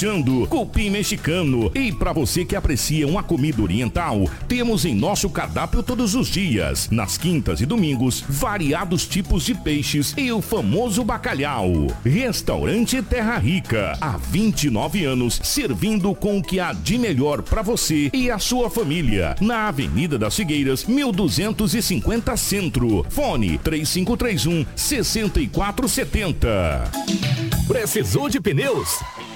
Chando, cupim mexicano. E para você que aprecia uma comida oriental, temos em nosso cardápio todos os dias, nas quintas e domingos, variados tipos de peixes e o famoso bacalhau. Restaurante Terra Rica, há 29 anos, servindo com o que há de melhor para você e a sua família. Na Avenida das Figueiras, 1250 Centro. Fone 3531 6470. Precisou de pneus?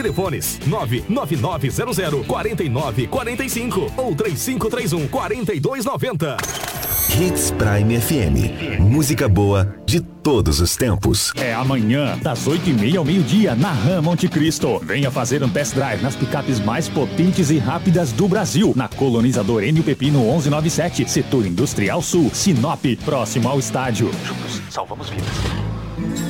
Telefones 99900 4945 ou 3531 4290. Hits Prime FM. Música boa de todos os tempos. É amanhã, das 8h30 ao meio-dia, na Ram Monte Cristo. Venha fazer um test drive nas picapes mais potentes e rápidas do Brasil. Na colonizador Enio Pepino 1197, setor industrial sul, Sinop, próximo ao estádio. Juntos, salvamos vidas.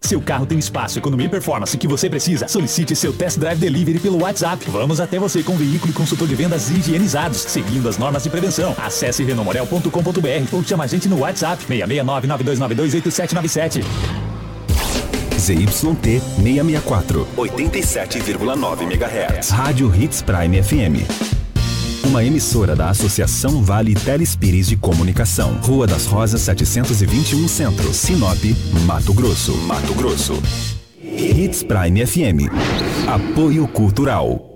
Seu carro tem espaço, economia e performance que você precisa. Solicite seu test drive delivery pelo WhatsApp. Vamos até você com veículo e consultor de vendas higienizados, seguindo as normas de prevenção. Acesse renomorel.com.br ou chama a gente no WhatsApp 669 9292 8797. ZYT 664, 87,9 MHz. Rádio Hits Prime FM. Uma emissora da Associação Vale Telespires de Comunicação. Rua das Rosas 721 Centro, Sinop, Mato Grosso. Mato Grosso. Hits Prime FM. Apoio Cultural.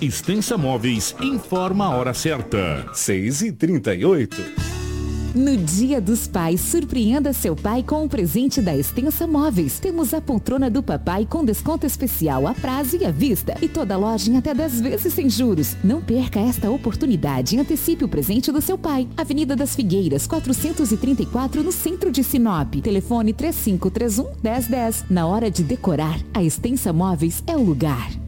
Extensa Móveis informa a hora certa. 6 e 38 No Dia dos Pais, surpreenda seu pai com o presente da Extensa Móveis. Temos a poltrona do papai com desconto especial a prazo e à vista. E toda loja em até 10 vezes sem juros. Não perca esta oportunidade e antecipe o presente do seu pai. Avenida das Figueiras, 434, no centro de Sinop. Telefone 3531 1010. Na hora de decorar, a Extensa Móveis é o lugar.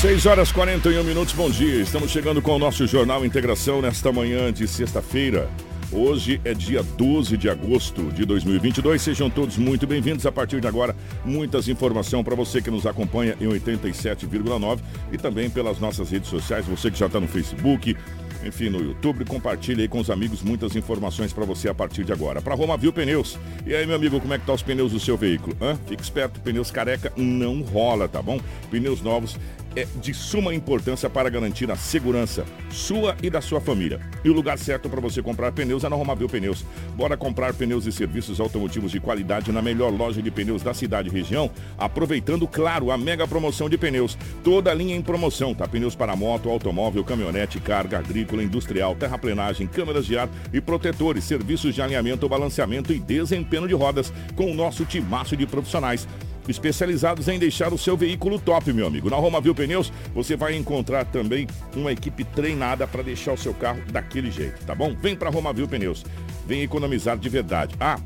6 horas 41 minutos, bom dia. Estamos chegando com o nosso Jornal Integração nesta manhã de sexta-feira. Hoje é dia 12 de agosto de 2022. Sejam todos muito bem-vindos. A partir de agora, muitas informações para você que nos acompanha em 87,9 e também pelas nossas redes sociais. Você que já está no Facebook, enfim, no YouTube, compartilhe aí com os amigos muitas informações para você a partir de agora. Para Roma Viu Pneus. E aí, meu amigo, como é que tá os pneus do seu veículo? Hã? Fique esperto, pneus careca não rola, tá bom? Pneus novos é de suma importância para garantir a segurança sua e da sua família. E o lugar certo para você comprar pneus é na Romavil Pneus. Bora comprar pneus e serviços automotivos de qualidade na melhor loja de pneus da cidade e região, aproveitando, claro, a mega promoção de pneus. Toda a linha em promoção, tá? Pneus para moto, automóvel, caminhonete, carga, agrícola, industrial, terraplenagem, câmeras de ar e protetores, serviços de alinhamento, balanceamento e desempenho de rodas com o nosso timaço de profissionais especializados em deixar o seu veículo top, meu amigo. Na Roma Viu Pneus, você vai encontrar também uma equipe treinada para deixar o seu carro daquele jeito, tá bom? Vem para Roma Viu Pneus. Vem economizar de verdade. Ah,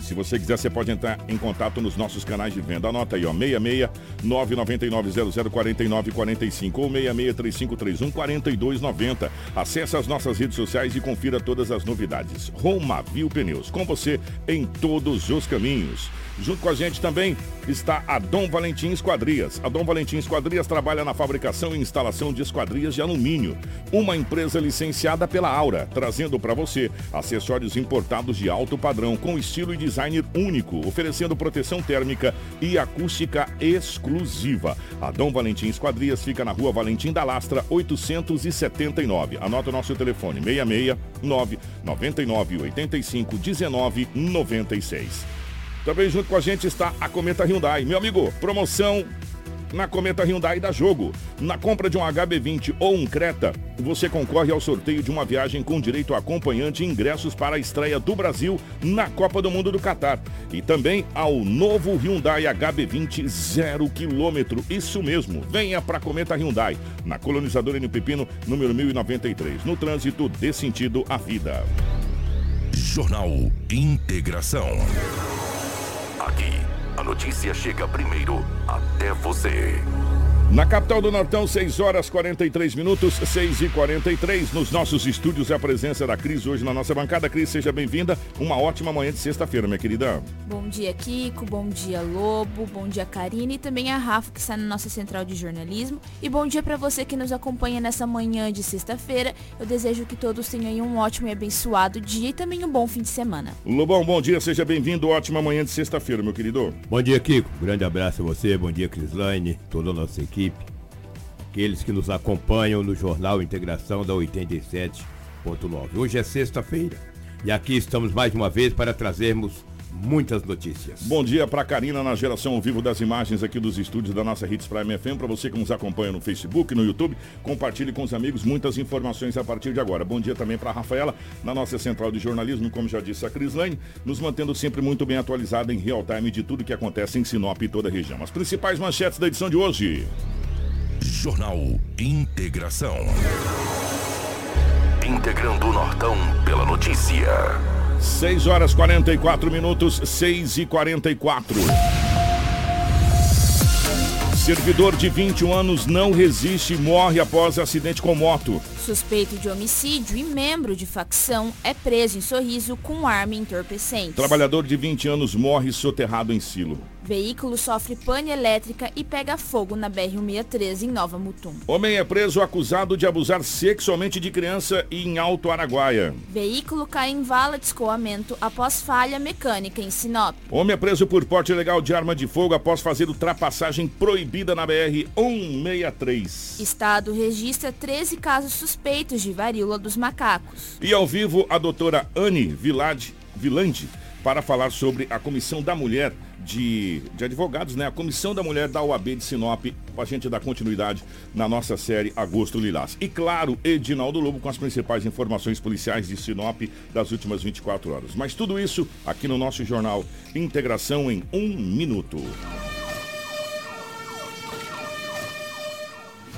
se você quiser, você pode entrar em contato nos nossos canais de venda. Anota aí, ó, 66 999 0049 45 ou 66 3531 4290. Acesse as nossas redes sociais e confira todas as novidades. Roma Viu Pneus, com você em todos os caminhos. Junto com a gente também está a Dom Valentim Esquadrias. A Dom Valentim Esquadrias trabalha na fabricação e instalação de esquadrias de alumínio. Uma empresa licenciada pela Aura, trazendo para você acessórios importados de alto padrão com estilo e design único, oferecendo proteção térmica e acústica exclusiva. A Dom Valentim Esquadrias fica na rua Valentim da Lastra, 879. Anota o nosso telefone: 66 999 85 19 96. Também junto com a gente está a Cometa Hyundai. Meu amigo, promoção na Cometa Hyundai da Jogo. Na compra de um HB20 ou um Creta, você concorre ao sorteio de uma viagem com direito a acompanhante e ingressos para a estreia do Brasil na Copa do Mundo do Catar. E também ao novo Hyundai HB20 zero quilômetro. Isso mesmo, venha para Cometa Hyundai, na colonizadora N Pepino, número 1093. No trânsito, dê sentido à vida. Jornal Integração. Aqui, a notícia chega primeiro até você. Na capital do Nortão, 6 horas 43 minutos, 6 e 43 Nos nossos estúdios é a presença da Cris hoje na nossa bancada. Cris, seja bem-vinda. Uma ótima manhã de sexta-feira, minha querida. Bom dia, Kiko. Bom dia, Lobo. Bom dia, Karine. E também a Rafa, que está na nossa central de jornalismo. E bom dia para você que nos acompanha nessa manhã de sexta-feira. Eu desejo que todos tenham aí um ótimo e abençoado dia e também um bom fim de semana. Lobão, bom dia, seja bem-vindo. Ótima manhã de sexta-feira, meu querido. Bom dia, Kiko. Grande abraço a você. Bom dia, Crislaine, toda a nossa equipe. Aqueles que nos acompanham no Jornal Integração da 87.9. Hoje é sexta-feira e aqui estamos mais uma vez para trazermos muitas notícias. Bom dia para Karina na geração ao vivo das imagens aqui dos estúdios da nossa Hits Prime FM. Para você que nos acompanha no Facebook, no YouTube, compartilhe com os amigos muitas informações a partir de agora. Bom dia também para a Rafaela na nossa central de jornalismo, como já disse a Crislane, nos mantendo sempre muito bem atualizada em real time de tudo que acontece em Sinop e toda a região. As principais manchetes da edição de hoje. Jornal Integração. integrando o Nortão pela notícia. 6 horas 44 minutos, 6 e 44. Servidor de 21 anos não resiste e morre após acidente com moto. Suspeito de homicídio e membro de facção é preso em Sorriso com arma entorpecente. Trabalhador de 20 anos morre soterrado em silo. Veículo sofre pane elétrica e pega fogo na BR-163 em Nova Mutum. Homem é preso acusado de abusar sexualmente de criança em Alto Araguaia. Veículo cai em vala de escoamento após falha mecânica em Sinop. Homem é preso por porte ilegal de arma de fogo após fazer ultrapassagem proibida na BR-163. Estado registra 13 casos suspeitos de varíola dos macacos. E ao vivo, a doutora Anne Vilade, Vilande para falar sobre a Comissão da Mulher de, de Advogados, né? A Comissão da Mulher da OAB de Sinop, para a gente dar continuidade na nossa série Agosto Lilás. E claro, Edinaldo Lobo com as principais informações policiais de Sinop das últimas 24 horas. Mas tudo isso aqui no nosso jornal Integração em um Minuto.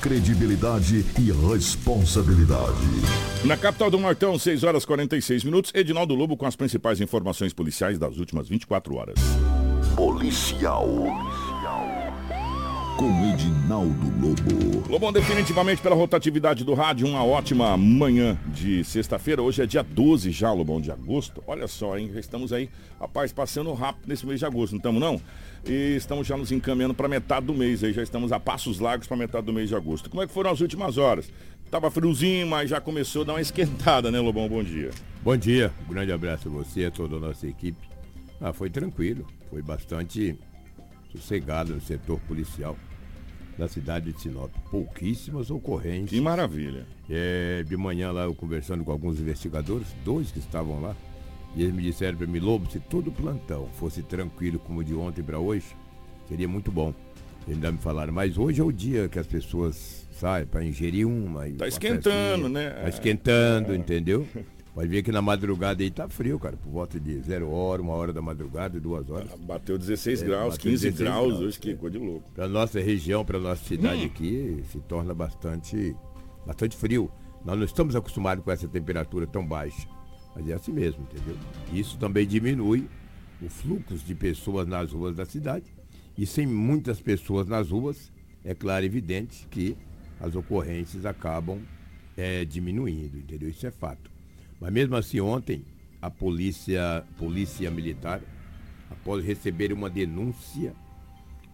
Credibilidade e responsabilidade. Na capital do Nortão, 6 horas 46 minutos, Edinaldo Lobo com as principais informações policiais das últimas 24 horas. Policial. Com Edinaldo Lobo. Lobão, definitivamente pela rotatividade do rádio, uma ótima manhã de sexta-feira. Hoje é dia 12 já, Lobão, de agosto. Olha só, hein? Já estamos aí, rapaz, passando rápido nesse mês de agosto, não estamos não? E estamos já nos encaminhando para metade do mês aí, já estamos a passos largos para metade do mês de agosto. Como é que foram as últimas horas? Tava friozinho, mas já começou a dar uma esquentada, né, Lobão? Bom dia. Bom dia, um grande abraço a você, a toda a nossa equipe. Ah, foi tranquilo, foi bastante sossegado no setor policial da cidade de Sinop. Pouquíssimas ocorrências. Que maravilha. É, de manhã lá eu conversando com alguns investigadores, dois que estavam lá, e eles me disseram para mim, Lobo, se todo plantão fosse tranquilo como de ontem para hoje, seria muito bom. Eles ainda me falaram, mas hoje é o dia que as pessoas saem para ingerir uma. e Tá uma esquentando, festinha. né? Tá esquentando, entendeu? Pode ver que na madrugada aí tá frio, cara, por volta de zero hora, uma hora da madrugada e duas horas. Bateu 16 É, graus, bateu 15 16 graus, graus, hoje que coisa de louco. Para nossa região, para nossa cidade Hum. aqui, se torna bastante, bastante frio. Nós não estamos acostumados com essa temperatura tão baixa. Mas é assim mesmo, entendeu? Isso também diminui o fluxo de pessoas nas ruas da cidade. E sem muitas pessoas nas ruas, é claro e evidente que as ocorrências acabam é, diminuindo, entendeu? Isso é fato. Mas mesmo assim, ontem, a polícia, polícia militar, após receber uma denúncia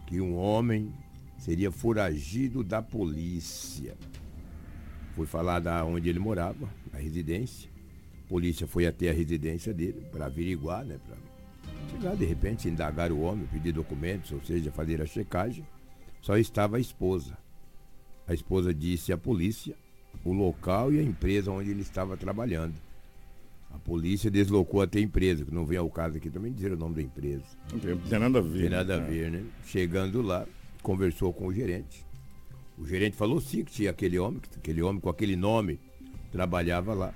que um homem seria foragido da polícia. Foi falar da onde ele morava, a residência. A polícia foi até a residência dele para averiguar, né? Para chegar de repente, indagar o homem, pedir documentos, ou seja, fazer a checagem. Só estava a esposa. A esposa disse à polícia o local e a empresa onde ele estava trabalhando. A polícia deslocou até a empresa, que não vem ao caso aqui também dizer o nome da empresa. Não tem, não nada a ver. Tem nada a né? ver, né? Chegando lá, conversou com o gerente. O gerente falou sim que tinha aquele homem, que aquele homem com aquele nome trabalhava lá.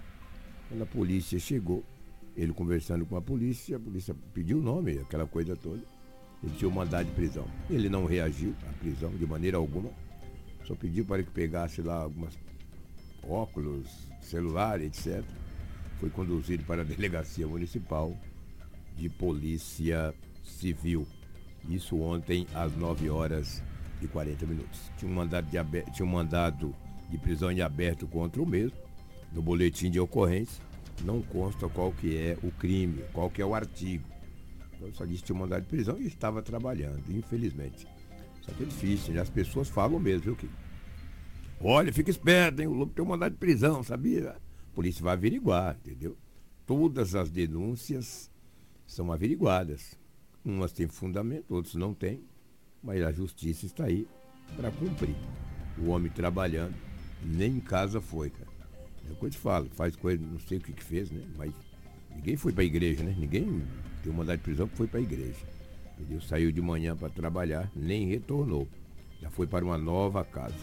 Quando a polícia chegou, ele conversando com a polícia, a polícia pediu o nome, aquela coisa toda. Ele tinha um mandado de prisão. Ele não reagiu à prisão de maneira alguma. Só pediu para que pegasse lá algumas óculos, celular, etc. Foi conduzido para a delegacia municipal de polícia civil. Isso ontem às 9 horas e 40 minutos. Tinha um mandado de, abe- tinha um mandado de prisão em aberto contra o mesmo. No boletim de ocorrência não consta qual que é o crime, qual que é o artigo. Então só disse que tinha um mandado de prisão e estava trabalhando, infelizmente. Só que é difícil, né? As pessoas falam mesmo, viu, que Olha, fica esperto, hein? O Lobo tem um mandado de prisão, sabia? A polícia vai averiguar, entendeu? Todas as denúncias são averiguadas. Umas têm fundamento, outras não têm, mas a justiça está aí para cumprir. O homem trabalhando, nem em casa foi, cara. É coisa que fala, faz coisa, não sei o que que fez, né? Mas ninguém foi pra igreja, né? Ninguém deu mandado de prisão que foi pra igreja. Entendeu? Saiu de manhã para trabalhar, nem retornou. Já foi para uma nova casa.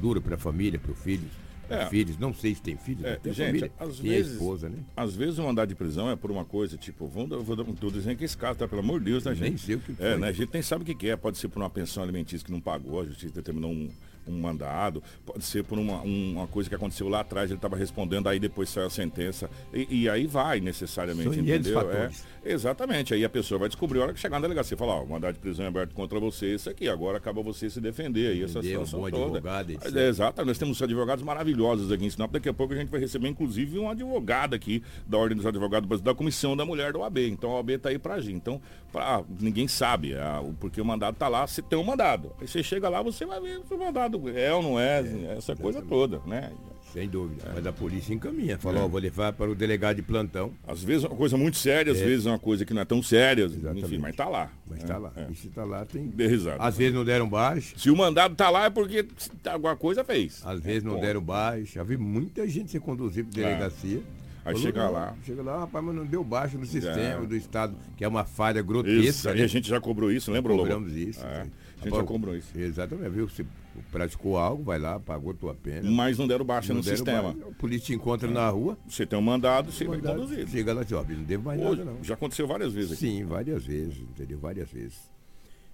Dura para a família, para os filhos. É. Filhos, não sei se tem filhos, É, tem gente, família. às tem vezes, a esposa, né? às vezes o mandado de prisão é por uma coisa, tipo, dar- vou dar um tudo dizendo que esse caso tá, pelo amor de Deus, né, gente? Nem sei o que É, foi. né? A gente nem sabe o que, que é. Pode ser por uma pensão alimentícia que não pagou, a justiça determinou um, um mandado, pode ser por uma, um- uma coisa que aconteceu lá atrás, ele estava respondendo, aí depois saiu a sentença. E, e aí vai necessariamente, São entendeu? É, exatamente. Aí a pessoa vai descobrir a hora que chegar na delegacia e falar, ó, o mandado de prisão é aberto contra você, isso aqui, agora acaba você se defender aí, essa Defender, um situação bom toda. advogado. Mas é, Exato, nós temos advogados maravilhosos aqui em Sinop. Daqui a pouco a gente vai receber, inclusive, um advogado aqui da Ordem dos Advogados da Comissão da Mulher da OAB. Então a OAB está aí para agir. Então, pra- ninguém sabe, ah, o- porque o mandado está lá, se tem um mandado. Aí você chega lá, você vai ver o mandado é ou não é, essa coisa toda, né? Sem dúvida. Mas a polícia encaminha. Falou, ó, vou levar para o delegado de plantão. Às vezes é uma coisa muito séria, às É. vezes é uma coisa que não é tão séria, enfim, mas tá lá. Mas né? tá lá. É. E se tá lá, tem. Dê risada. Às vezes não deram baixo. Se o mandado tá lá é porque alguma coisa fez. Às vezes não Ponto. deram baixo. Já vi muita gente ser conduzida para delegacia. Aí Falou, chega lá. Chega lá, rapaz, mas não deu baixo no sistema É. do Estado, que é uma falha Isso, grotesca. aí né? a gente já cobrou isso, lembra, Lobo? Cobramos isso. É, sim. A gente já cobrou isso. Exatamente, viu? Você praticou algo, vai lá, pagou tua pena. Mas não deram baixa Não no deram sistema. baixa, A polícia te encontra na rua. Você tem um mandado, você vai mandado, conduzido. Chega lá e ó, não devo mais Hoje, nada não. Já aconteceu várias vezes aqui. Sim, várias vezes, entendeu? Várias vezes.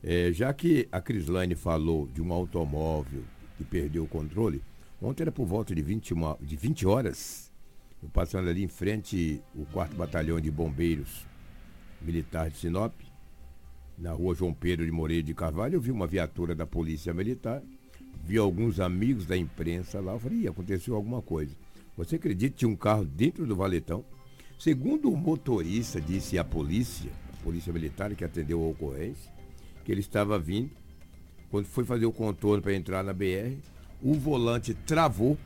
É, já que a Crislane falou de um automóvel que perdeu o controle, ontem era por volta de 20, uma- de 20 horas, eu passando ali em frente o 4 Batalhão de Bombeiros Militar de Sinop, na rua João Pedro de Moreira de Carvalho, eu vi uma viatura da Polícia Militar, vi alguns amigos da imprensa lá, eu falei, "Ih, aconteceu alguma coisa. Você acredita que tinha um carro dentro do valetão? Segundo o motorista, disse a polícia, a polícia militar que atendeu a ocorrência, que ele estava vindo, quando foi fazer o contorno para entrar na BR, o volante travou.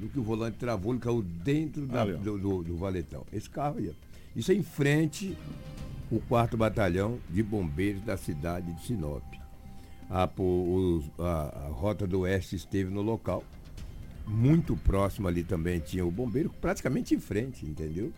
No que o volante travou, ele caiu dentro da- do, do- do valetão. Esse carro aí. Isso é em frente o 4 Batalhão de Bombeiros da cidade de Sinop. A, os- a- a Rota do Oeste esteve no local. Muito próximo ali também tinha o bombeiro, praticamente em frente, entendeu?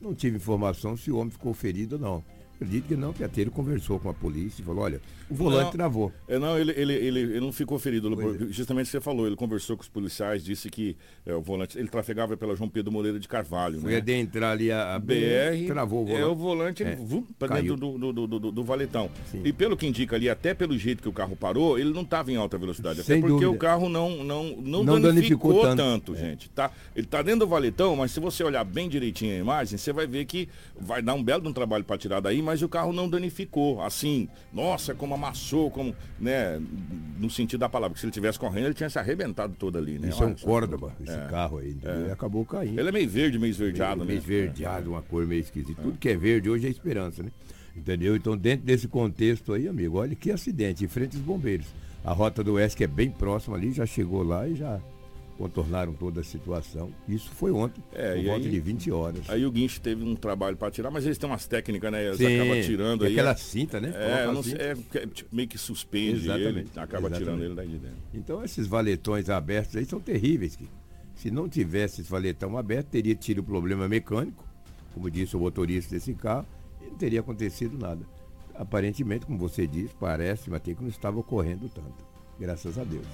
Não tive informação se o homem ficou ferido ou não. Acredito que não, que ele conversou com a polícia e falou, olha, o volante Não, travou. É, não, ele, ele, ele, ele não ficou ferido. Lobo. Justamente você falou, ele conversou com os policiais, disse que é, o volante. Ele trafegava pela João Pedro Moreira de Carvalho. Foi né? adentrar ali a, a BR, travou o volante. É o volante É, dentro do, do, do, do- do valetão. E pelo que indica ali, até pelo jeito que o carro parou, ele não estava em alta velocidade. Sem até porque dúvida. o carro não, não, não, Não danificou, danificou tanto, tanto. gente. Tá? Ele tá dentro do valetão, mas se você olhar bem direitinho a imagem, você vai ver que vai dar um belo um trabalho para tirar daí, mas o carro não danificou. Assim, nossa, como amassou, como, né, no sentido da palavra, que se ele tivesse correndo, ele tinha se arrebentado todo ali, né? Isso é um Olha. Córdoba, esse É. carro aí. É. Ele acabou caindo. Ele é meio verde, meio esverdeado, meio né? esverdeado, uma cor meio esquisita. Tudo que é verde hoje é esperança, né? Entendeu? Então, dentro desse contexto aí, amigo, olha que acidente, em frente aos bombeiros. A Rota do Oeste, que é bem próxima ali, já chegou lá e já contornaram toda a situação. Isso foi ontem, É, por volta aí- de 20 horas. Aí o guincho teve um trabalho para tirar, mas eles têm umas técnicas, né? Eles Sim, acabam tirando aí. aquela cinta, né? É, não cinta. é, é, tipo, meio que suspende ele, Exatamente, acaba tirando exatamente. ele daí de dentro. Então esses valetões abertos aí são terríveis. Que, se não tivesse esse valetão aberto, teria tido o problema mecânico, como disse o motorista desse carro, e não teria acontecido nada. Aparentemente, como você disse, parece, mas tem que não estava ocorrendo tanto. Graças a Deus.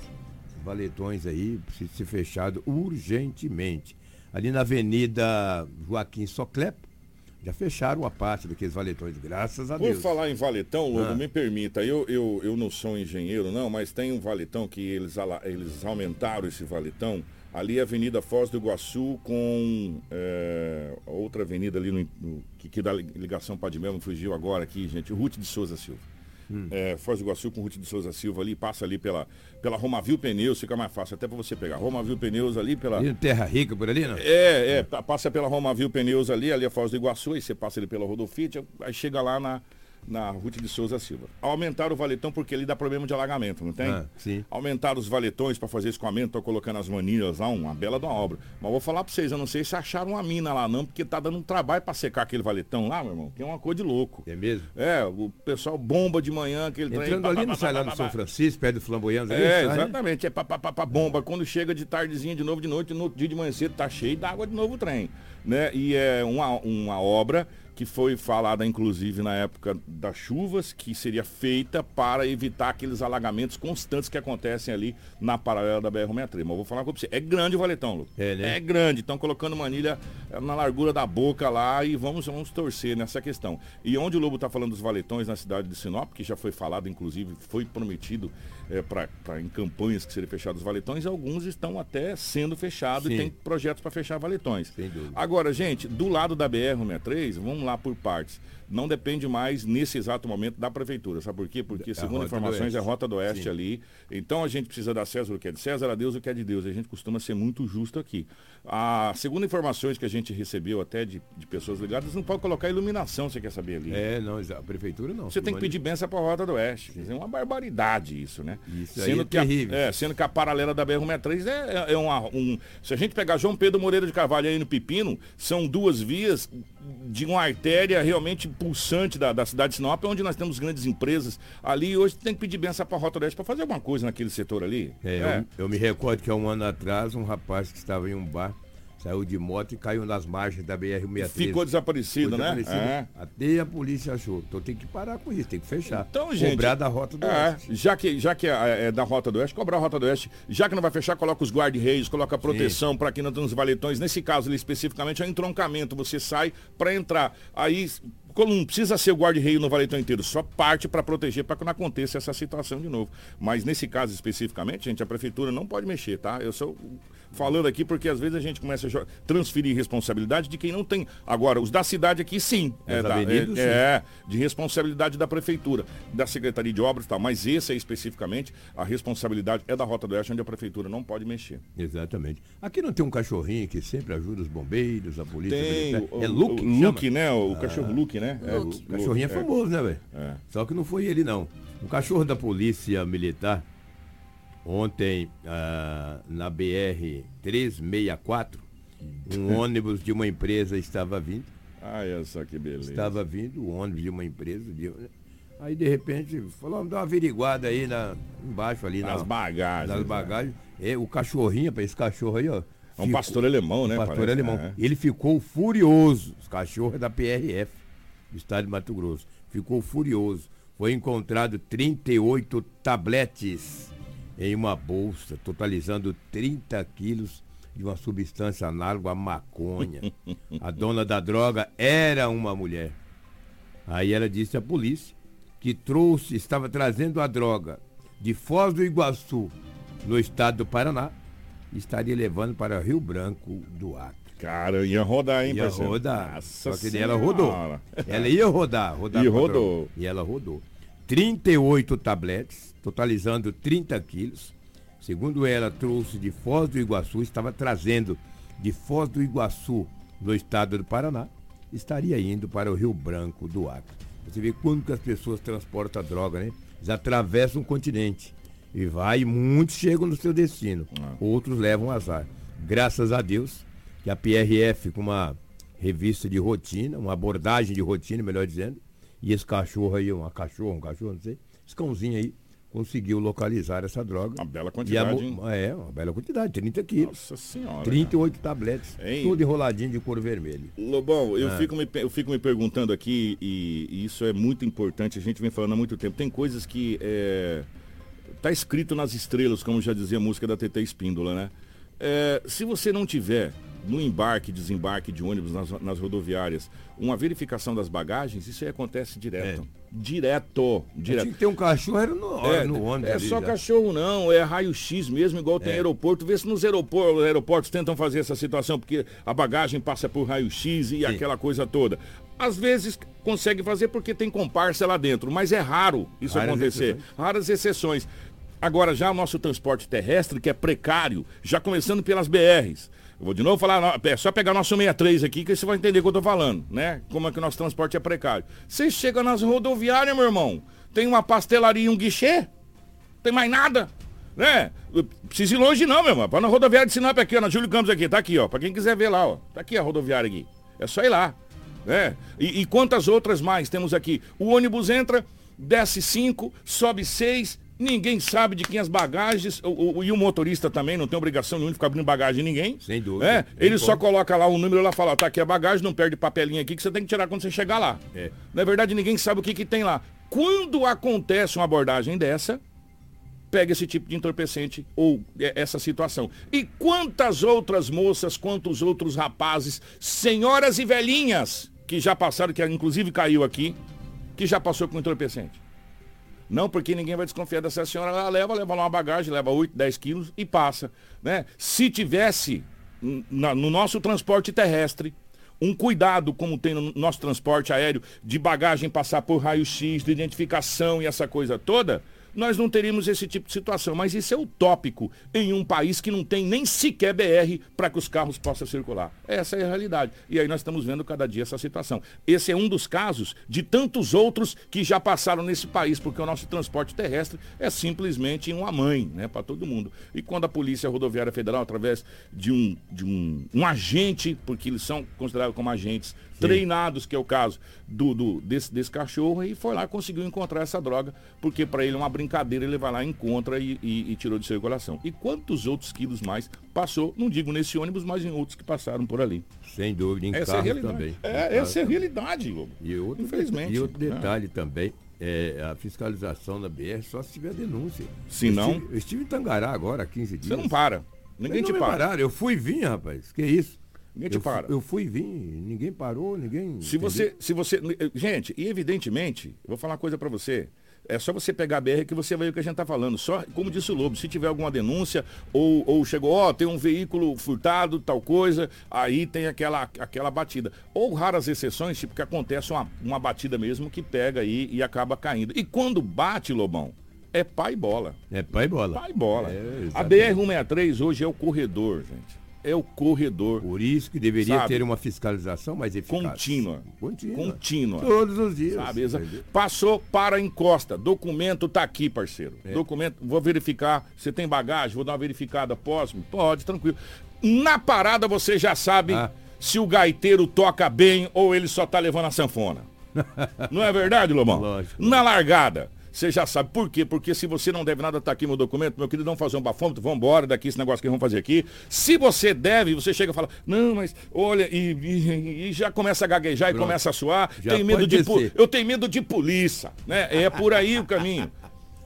Valetões aí precisam ser fechados urgentemente. Ali na Avenida Joaquim Soclepo, já fecharam a parte daqueles valetões, graças a Por Deus. falar em valetão, Lobo, Ah. me permita, eu, eu, eu não sou engenheiro, não, mas tem um valetão que eles, eles aumentaram esse valetão. Ali é a Avenida Foz do Iguaçu com é, outra avenida ali no, no- que, que dá ligação para de mesmo, fugiu agora aqui, gente, Ruth de Souza Silva. Hum. É, Foz do Iguaçu com Ruth de Souza Silva ali, passa ali pela, pela Romavil Pneus, fica mais fácil até para você pegar. Romavil Pneus ali pela. No Terra Rica, por ali, não? É, é, pa- passa pela Romavil Pneus ali, ali a Foz do Iguaçu, aí você passa ali pela Rodofite, aí chega lá na, na Ruth de Souza Silva. Aumentaram o valetão porque ele dá problema de alagamento, não tem? Ah, sim. Aumentaram os valetões para fazer escoamento, tô colocando as manilhas lá, uma bela de uma obra. Mas vou falar para vocês, eu não sei se acharam uma mina lá não, porque tá dando um trabalho para secar aquele valetão lá, meu irmão, que é uma coisa de louco. É mesmo? É, o pessoal bomba de manhã, aquele trem, Entrando ali pá, pá, sai lá no São. Francisco, perto do Flamboyante. ali, É, sai, né? exatamente. É pá, pá, pá, pá, bomba. Quando chega de tardezinha de novo de noite, no outro dia de manhã cedo tá cheio d'água de novo o trem. Né? E é uma, uma obra que foi falada, inclusive, na época das chuvas, que seria feita para evitar aqueles alagamentos constantes que acontecem ali na paralela da BR-63. Mas eu vou falar com você, é grande o valetão, Lu. É, né? É grande. Estão colocando manilha eh, na largura da boca lá e vamos, vamos torcer nessa questão. E onde o Lobo está falando dos valetões na cidade de Sinop, que já foi falado, inclusive, foi prometido é, para em campanhas que seriam fechados os valetões, alguns estão até sendo fechados e Sim. tem projetos para fechar valetões. Agora, gente, do lado da BR-163, vamos lá por partes. Não depende mais, nesse exato momento, da prefeitura. Sabe por quê? Porque, a segundo informações, é a. Rota do Oeste Sim. ali. Então a gente precisa dar César o que é de César, a Deus o que é de Deus. A gente costuma ser muito justo aqui. A, segundo informações que a gente recebeu até de, de pessoas ligadas, não pode colocar iluminação, você quer saber ali. É, não, a prefeitura não. Você tem que pedir benção para a Rota do Oeste. Quer dizer, É uma barbaridade isso, né? Isso aí é que a, terrível. é, sendo que a paralela da BR-163 é, é uma, um... Se a gente pegar João Pedro Moreira de Carvalho aí no Pepino, são duas vias de uma artéria realmente pulsante da, da cidade de Sinop, onde nós temos grandes empresas ali. Hoje tem que pedir benção para a Rota do Oeste para fazer alguma coisa naquele setor ali. É, Eu, eu me recordo que há um ano atrás, um rapaz que estava em um bar, saiu de moto e caiu nas margens da BR-163. Ficou desaparecido, né? É. Até a polícia achou. Então tem que parar com isso, tem que fechar. Então, gente. Cobrar da rota do é, Oeste. Já que, já que é, é da Rota do Oeste, cobrar a Rota do Oeste. Já que não vai fechar, coloca os guarda-reis, coloca a proteção para quem não tem os valetões. Nesse caso ali especificamente é um entroncamento. Você sai para entrar. Aí. como Não precisa ser o guarda-reio no valetão inteiro, só parte para proteger para que não aconteça essa situação de novo. Mas nesse caso especificamente, gente, a prefeitura não pode mexer, tá? Eu sou falando aqui porque às vezes a gente começa a transferir responsabilidade de quem não tem. Agora, os da cidade aqui sim. As da- avenidas, é, sim. é, de responsabilidade da prefeitura, da Secretaria de Obras e tal. Mas esse aí especificamente, a responsabilidade é da Rota do Oeste, onde a prefeitura não pode mexer. Exatamente. Aqui não tem um cachorrinho que sempre ajuda os bombeiros, a polícia Tem militar? o, É o- Luke? o? Luke, né? O Ah. cachorro Luke, né? É, O Luke, cachorrinho é é. famoso, né, velho? É. Só que não foi ele, não. O cachorro da polícia militar, ontem, ah, na BR 364, um ônibus de uma empresa estava vindo. Olha só que beleza. Estava vindo o ônibus de uma empresa. de- Aí, de repente, falou, dá uma averiguada aí na, embaixo ali. Nas na, bagagens, Nas né? bagagens. É, o cachorrinho, para esse cachorro aí, ó. É um pastor alemão, né, Pastor parece, alemão. é. Ele ficou furioso. Os cachorros da PRF, do estado de Mato Grosso. Ficou furioso. Foi encontrado 38 tabletes em uma bolsa, totalizando 30 quilos de uma substância análoga à maconha. A dona da droga era uma mulher. Aí ela disse à polícia que trouxe, estava trazendo a droga de Foz do Iguaçu, no estado do Paraná, e estaria levando para Rio Branco do Acre. Cara, ia rodar, hein, Ia parceiro? rodar. Nossa Só que ela rodou. Senhora. Ela ia rodar, rodar E rodou. E ela rodou. 38 tabletes, totalizando 30 quilos. Segundo ela, trouxe de Foz do Iguaçu, estava trazendo de Foz do Iguaçu, no estado do Paraná, estaria indo para o Rio Branco do Acre. Você vê quando que as pessoas transportam a droga, né? Eles atravessam o continente. E vai, e muitos chegam no seu destino. Outros levam azar. Graças a Deus, que a PRF, com uma revista de rotina, uma abordagem de rotina, melhor dizendo, e esse cachorro aí, uma cachorra, um cachorro, não sei, esse cãozinho aí, conseguiu localizar essa droga. Uma bela a quantidade, hein? É, uma bela quantidade, 30 quilos. Nossa senhora. 38 tabletes, Hein? tudo enroladinho de cor vermelha. Lobão, eu, Ah. fico me, eu fico me perguntando aqui, e, e isso é muito importante, a gente vem falando há muito tempo. Tem coisas que é, tá escrito nas estrelas, como já dizia a música da TT Espíndola, né? É, se você não tiver no embarque, desembarque de ônibus nas, nas rodoviárias, uma verificação das bagagens, isso aí acontece direto. Direto, direto. Tinha que ter um cachorro, era no, É, no ônibus. é só já. cachorro não, é raio-x mesmo, igual tem É. aeroporto. Vê se nos aeroportos, aeroportos tentam fazer essa situação, porque a bagagem passa por raio-x e aquela coisa toda. Às vezes consegue fazer porque tem comparsa lá dentro, mas é raro isso Raras acontecer. exceções. Raras exceções. Agora, já o nosso transporte terrestre, que é precário, já começando pelas BRs. Eu vou de novo falar, é só pegar nosso 63 aqui que você vai entender o que eu tô falando, né? Como é que o nosso transporte é precário. Você chega nas rodoviárias, meu irmão, tem uma pastelaria e um guichê, tem mais nada, né? Precisa ir longe não, meu irmão. Para na rodoviária de Sinop aqui, ó, na Júlio Campos aqui, tá aqui, ó. Pra quem quiser ver lá, ó. Tá aqui a rodoviária aqui. É só ir lá, né? E, e quantas outras mais temos aqui? O ônibus entra, desce cinco, sobe seis, ninguém sabe de quem as bagagens, o, o- e o motorista também não tem obrigação nenhuma de ficar abrindo bagagem de ninguém. Sem dúvida. É, ele só coloca lá um número lá fala, tá aqui a bagagem, não perde papelinho aqui que você tem que tirar quando você chegar lá. É. Na verdade, ninguém sabe o que, que tem lá. Quando acontece uma abordagem dessa, pega esse tipo de entorpecente ou é, essa situação. E quantas outras moças, quantos outros rapazes, senhoras e velhinhas, que já passaram, que inclusive caiu aqui, que já passou com entorpecente. Não, porque ninguém vai desconfiar dessa senhora. Ela leva, leva lá uma bagagem, leva 8, 10 quilos e passa. Né? Se tivesse na- no nosso transporte terrestre um cuidado, como tem no nosso transporte aéreo, de bagagem passar por raio-x, de identificação e essa coisa toda, nós não teríamos esse tipo de situação. Mas isso é utópico em um país que não tem nem sequer BR para que os carros possam circular. Essa é a realidade. E aí nós estamos vendo cada dia essa situação. Esse é um dos casos de tantos outros que já passaram nesse país, porque o nosso transporte terrestre é simplesmente uma mãe né, para todo mundo. E quando a Polícia Rodoviária Federal, através de um, de um, um agente, porque eles são considerados como agentes treinados, que é o caso do, do- desse, desse cachorro, e foi lá conseguiu encontrar essa droga, porque para ele é uma brincadeira, ele vai lá, encontra e, e- e tirou de circulação. E quantos outros quilos mais passou, não digo nesse ônibus, mas em outros que passaram por ali. Sem dúvida, em Essa é carros realidade. também. É, essa é a realidade. E outro, Infelizmente. E outro né? detalhe também, é a fiscalização da BR só se tiver denúncia. Se Eu não- estive- Eu estive em Tangará agora há 15 dias. Você não para. Ninguém te para. pararam, Eu fui e vim, rapaz. Que isso? Ninguém te eu, para. Eu fui e vim, ninguém parou, ninguém. Se você, se você, gente, e evidentemente, eu vou falar uma coisa pra você. É só você pegar a BR que você vai ver o que a gente tá falando. Só, como disse o Lobo, se tiver alguma denúncia ou, ou chegou, ó, tem um veículo furtado, tal coisa, aí tem aquela, aquela batida. Ou raras exceções, tipo que acontece uma, uma batida mesmo que pega aí e acaba caindo. E quando bate, Lobão, é pai e bola. É pai e bola. Pai e bola. É, a exatamente. BR-163 hoje é o corredor, gente. É o corredor. Por isso que deveria Sabe? ter uma fiscalização mais eficaz. Contínua. Contínua. Contínua. Todos os dias. Sabe, Passou para a encosta. Documento tá aqui, parceiro. É. Documento, vou verificar. Você tem bagagem? Vou dar uma verificada próximo? Pode, tranquilo. Na parada você já sabe Ah. se o gaiteiro toca bem ou ele só tá levando a sanfona. Não é verdade, Lobão? Lógico. Na largada. Você já sabe por quê? Porque se você não deve nada, tá aqui meu documento, meu querido, vamos fazer um bafômetro, vamos embora daqui, esse negócio que vamos fazer aqui. Se você deve, você chega e fala, não, mas olha, e, e- e já começa a gaguejar e Pronto. começa a suar, Já tem medo de descer. eu tenho medo de polícia, né? É por aí o caminho.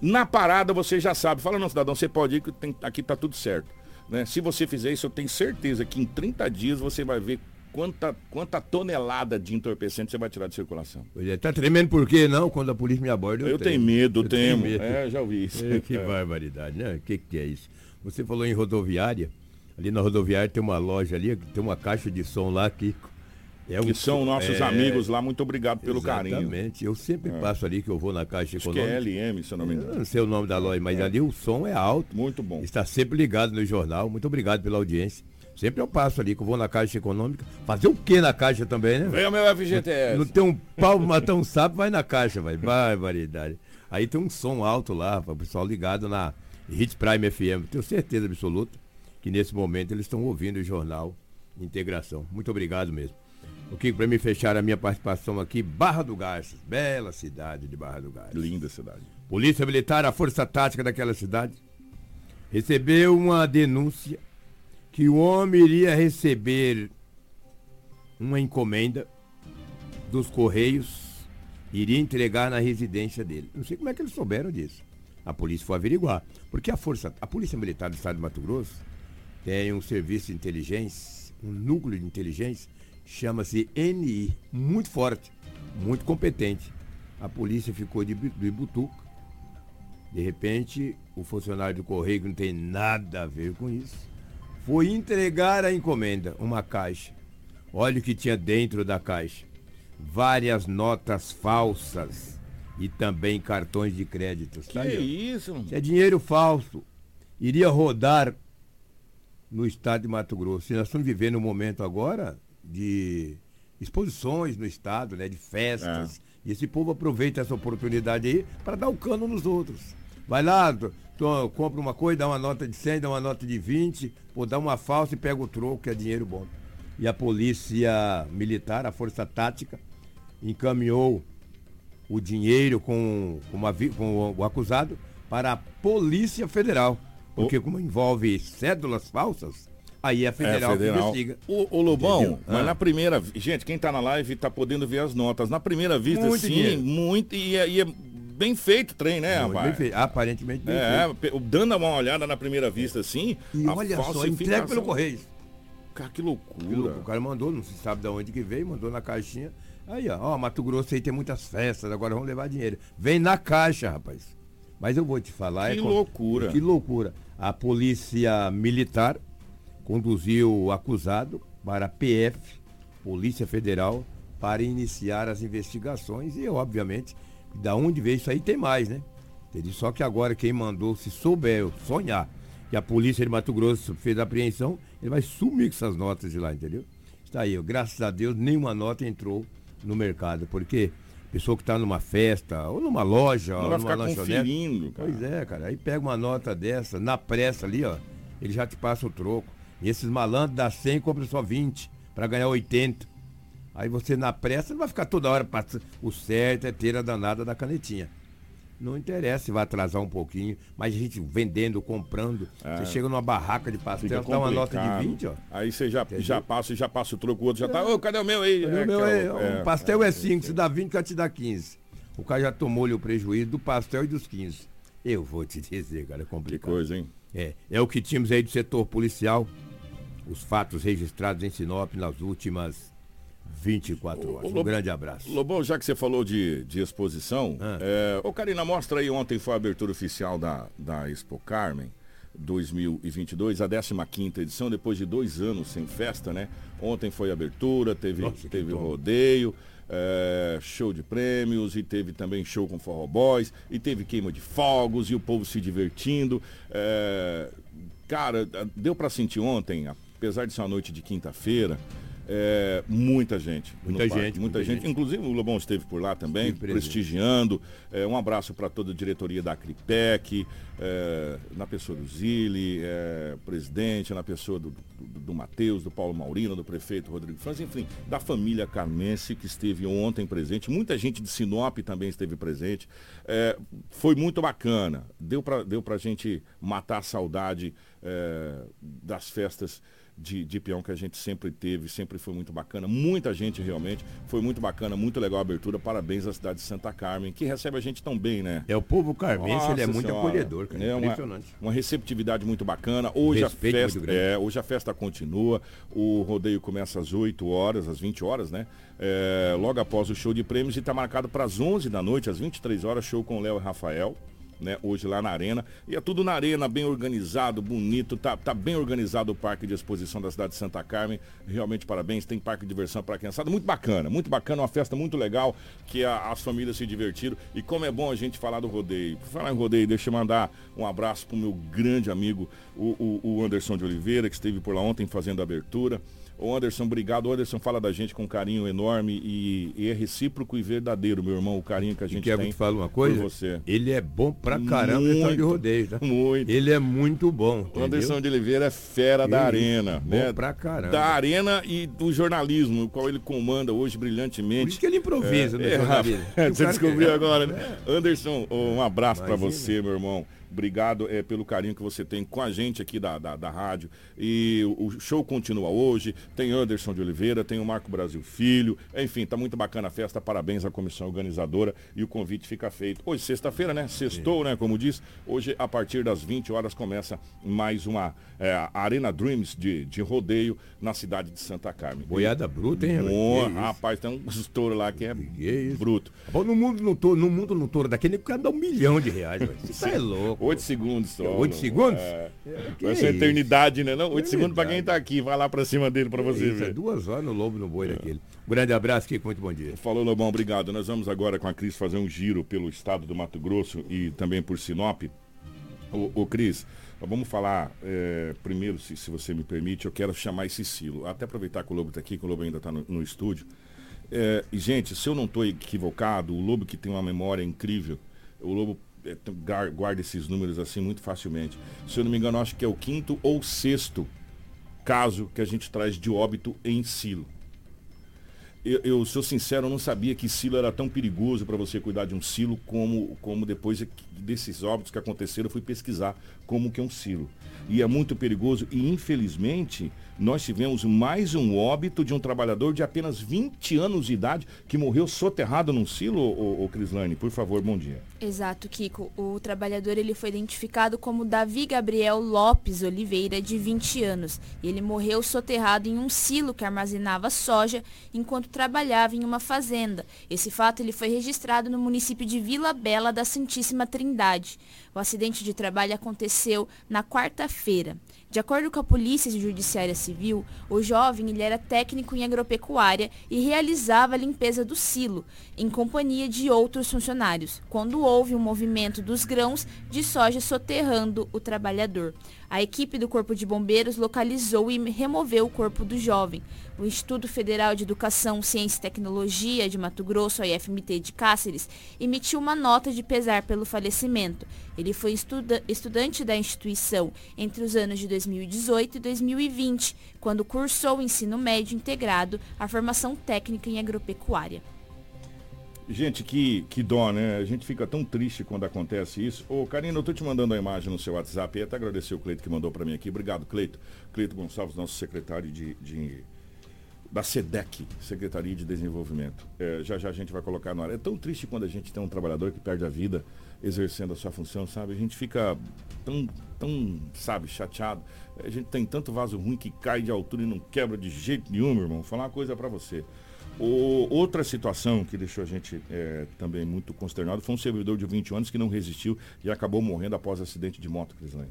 Na parada você já sabe. Fala, não, cidadão, você pode ir que tem- aqui tá tudo certo. Né? Se você fizer isso, eu tenho certeza que em 30 dias você vai ver quanta, quanta tonelada de entorpecente você vai tirar de circulação. Pois é, tá tremendo por quê não? Quando a polícia me aborda, eu, Eu tenho medo, Eu tenho medo. É, já ouvi isso. É, que É. barbaridade, né? O que, que é isso? Você falou em rodoviária. Ali na rodoviária tem uma loja ali, tem uma caixa de som lá que. É Que são nossos é, amigos lá, muito obrigado pelo carinho. Exatamente. Eu sempre É. passo ali que eu vou na Caixa Acho que é Econômica. LM, se eu não me Eu engano. não sei o nome da loja, mas É. ali o som é alto. Muito bom. Está sempre ligado no jornal. Muito obrigado pela audiência. Sempre eu passo ali, que eu vou na Caixa Econômica. Fazer o quê na Caixa também, né? Vem o meu FGTS. Não tem um pau pra matar um sapo, vai na caixa, vai. Barbaridade. Aí tem um som alto lá, para o pessoal ligado na Hits Prime FM. Tenho certeza absoluta que nesse momento eles estão ouvindo o jornal Integração. Muito obrigado mesmo. O que para me fechar a minha participação aqui, Barra do Garças, bela cidade de Barra do Garças. Linda cidade. Polícia Militar, a força tática daquela cidade, recebeu uma denúncia que o homem iria receber uma encomenda dos Correios, iria entregar na residência dele. Não sei como é que eles souberam disso. A polícia foi averiguar. Porque a força, a Polícia Militar do Estado de Mato Grosso tem um serviço de inteligência, um núcleo de inteligência, chama-se NI, muito forte, muito competente. A polícia ficou de, de butuca. De repente, o funcionário do correio, que não tem nada a ver com isso, foi entregar a encomenda, uma caixa. Olha o que tinha dentro da caixa. Várias notas falsas e também cartões de crédito. Que Tá aí, isso? Isso é dinheiro falso. Iria rodar no estado de Mato Grosso. E nós estamos vivendo um momento agora de exposições no estado, né? De festas. E esse povo aproveita essa oportunidade aí para dar o cano nos outros. Vai lá, tu compra uma coisa, dá uma nota de 100, dá uma nota de 20, pô, dá uma falsa e pega o troco, que é dinheiro bom. E a polícia militar, a força tática, encaminhou o dinheiro com, com uma com o acusado para a Polícia Federal. Porque como envolve cédulas falsas, aí é a federal, é, federal. que investiga. O, o Lobão, Entendeu? mas Ah. na primeira. Gente, quem tá na live tá podendo ver as notas. Na primeira vista, Muito sim, dinheiro. muito. E, é- e é bem feito o trem, né, Muito rapaz? bem feito, aparentemente bem É, feito. dando uma olhada na primeira vista, assim. E olha só, entrega pelo correio. Cara, que Que loucura. O cara mandou, não se sabe de onde que veio, mandou na caixinha. Aí, ó, ó, Mato Grosso aí tem muitas festas, agora vamos levar dinheiro. Vem na caixa, rapaz. Mas eu vou te falar. Que é loucura. Que loucura. A polícia militar conduziu o acusado para a PF, Polícia Federal, para iniciar as investigações e, obviamente, da onde veio isso aí tem mais, né? Entendi. Só que agora quem mandou, se souber, sonhar, que a polícia de Mato Grosso fez a apreensão, ele vai sumir com essas notas de lá, entendeu? Está aí, ó. graças a Deus, nenhuma nota entrou no mercado, porque pessoa que está numa festa, ou numa loja, Não ou numa lanchonete. cara. Pois é, cara. Aí pega uma nota dessa, na pressa ali, ó, ele já te passa o troco. E esses malandros dá 100 e compra só 20, para ganhar 80. Aí você na pressa não vai ficar toda hora passando. O certo é ter a danada da canetinha. Não interessa se vai atrasar um pouquinho, mas a gente vendendo, comprando. Você chega numa barraca de pastel, dá uma nota de complicado. 20, ó. Aí você já, Entendeu? já passa, já passa o troco, o outro já tá. Ô, cadê o meu aí? Cadê o É, meu que aí? é o- é, o pastel é 5, se dá 20, o cara te dá 15. O cara já tomou-lhe o prejuízo do pastel e dos 15. Eu vou te dizer, cara, é Que complicado. coisa, hein? É, é o que tínhamos aí do setor policial. Os fatos registrados em Sinop nas últimas 24 horas. Um Lobo- grande abraço. Lobão, já que você falou de, de exposição, Ah. é, ô Karina, mostra aí, ontem foi a abertura oficial da, da Expo Carmen 2022, a 15ª edição, depois de dois anos sem festa, né? Ontem foi a abertura, teve, Nossa, teve rodeio, é, show de prêmios e teve também show com forró boys e teve queima de fogos e o povo se divertindo. É, cara, deu pra sentir ontem, apesar de ser uma noite de quinta-feira, é, muita gente. Muita parque, gente, muita, muita gente. gente. Inclusive o Lobão esteve por lá também, prestigiando. É, um abraço para toda a diretoria da Cripec, é, na pessoa do Zili, é, presidente, na pessoa do, do, do Matheus, do Paulo Maurino, do prefeito Rodrigo França, enfim, da família Carmense que esteve ontem presente. Muita gente de Sinop também esteve presente. É, foi muito bacana. Deu para deu a gente matar a saudade é, das festas de, de peão que a gente sempre teve, sempre foi muito bacana. Muita gente realmente, foi muito bacana, muito legal a abertura. Parabéns à cidade de Santa Carmen, que recebe a gente tão bem, né? É o povo carmense, ele é muito Senhora. acolhedor, cara. É uma, impressionante. uma receptividade muito bacana. Hoje a, festa, é, hoje a festa continua. O rodeio começa às 8 horas, às 20 horas, né? É, logo após o show de prêmios e está marcado para as 11 da noite, às 23 horas, show com Léo e Rafael. Né, hoje lá na arena. E é tudo na arena, bem organizado, bonito. Tá, tá bem organizado o parque de exposição da cidade de Santa Carmen. Realmente parabéns. Tem parque de diversão para criançada. Muito bacana, muito bacana. Uma festa muito legal que a- as famílias se divertiram. E como é bom a gente falar do rodeio. Por falar em rodeio, deixa eu mandar um abraço pro meu grande amigo, o, o- o Anderson de Oliveira, que esteve por lá ontem fazendo a abertura. Ô Anderson, obrigado. O Anderson fala da gente com um carinho enorme e, e é recíproco e verdadeiro, meu irmão, o carinho que a gente Quer que tem te fale uma por coisa? você. Ele é bom pra caramba em história de Muito, rodeio, tá? Muito. Ele é muito bom. O entendeu? Anderson de Oliveira é fera da Isso, arena, bom né? pra caramba. Da arena e do jornalismo, o qual ele comanda hoje brilhantemente. Por isso que ele improvisa é. Rafa, O Você descobriu que- agora, né? Anderson, um abraço pra Imagina. você, meu irmão. Obrigado é, pelo carinho que você tem com a gente aqui da, da, da rádio. E o o show continua hoje. Tem Anderson de Oliveira, tem o Marco Brasil Filho. Enfim, tá muito bacana a festa. Parabéns à comissão organizadora. E o convite fica feito. Hoje, sexta-feira, né? Sextou, né? Como diz. Hoje, a partir das 20 horas, começa mais uma é, Arena Dreams de, de rodeio na cidade de Santa Carmen. Boiada bruta, hein, isso? rapaz, tem um estouro lá que é Que isso? bruto. Bom, no mundo no touro, no mundo no touro daquele, o cara dá um milhão de reais, velho. Você tá é louco. Oito segundos só. Oito segundos? É. Que Vai ser isso? eternidade, né? Não, oito É segundos pra quem tá aqui. Vai lá pra cima dele pra você Isso, é ver. duas horas no lobo no boi daquele. Um grande abraço, Kiko, muito bom dia. Falou, Lobão, obrigado. Nós vamos agora com a Cris fazer um giro pelo estado do Mato Grosso e também por Sinop. Ô, ô Cris, vamos falar é, primeiro, se, se você me permite, eu quero chamar esse Silo. Até aproveitar que o Lobo está aqui, que o Lobo ainda está no, no estúdio. É, gente, se eu não estou equivocado, o Lobo que tem uma memória incrível, o Lobo é, guarda esses números assim muito facilmente. Se eu não me engano, acho que é o quinto ou sexto caso que a gente traz de óbito em Silo. Eu, eu sou sincero, eu não sabia que silo era tão perigoso para você cuidar de um silo como, como depois desses óbitos que aconteceram, eu fui pesquisar como que é um silo. E é muito perigoso e infelizmente nós tivemos mais um óbito de um trabalhador de apenas 20 anos de idade que morreu soterrado num silo, ô, ô Crislane. Por favor, bom dia. Exato, Kiko. O trabalhador ele foi identificado como Davi Gabriel Lopes Oliveira, de 20 anos. Ele morreu soterrado em um silo que armazenava soja enquanto trabalhava em uma fazenda. Esse fato ele foi registrado no município de Vila Bela da Santíssima Trindade. O acidente de trabalho aconteceu na quarta-feira. De acordo com a Polícia Judiciária Civil, o jovem ele era técnico em agropecuária e realizava a limpeza do silo, em companhia de outros funcionários, quando houve um movimento dos grãos de soja soterrando o trabalhador. A equipe do Corpo de Bombeiros localizou e removeu o corpo do jovem. O Instituto Federal de Educação, Ciência e Tecnologia de Mato Grosso, a IFMT de Cáceres, emitiu uma nota de pesar pelo falecimento. Ele foi estuda- estudante da instituição entre os anos de 2018 e 2020, quando cursou o ensino médio integrado, a formação técnica em agropecuária. Gente, que, que dó, né? A gente fica tão triste quando acontece isso. Ô, Karina, eu tô te mandando a imagem no seu WhatsApp e até agradecer o Cleito que mandou para mim aqui. Obrigado, Cleito. Cleito Gonçalves, nosso secretário de, de- da SEDEC, Secretaria de Desenvolvimento. É, já já a gente vai colocar no ar. É tão triste quando a gente tem um trabalhador que perde a vida exercendo a sua função, sabe? A gente fica tão, tão, sabe, chateado. A gente tem tanto vaso ruim que cai de altura e não quebra de jeito nenhum, meu irmão. Vou falar uma coisa para você. O- outra situação que deixou a gente é, também muito consternado foi um servidor de 20 anos que não resistiu e acabou morrendo após acidente de moto, Crislane.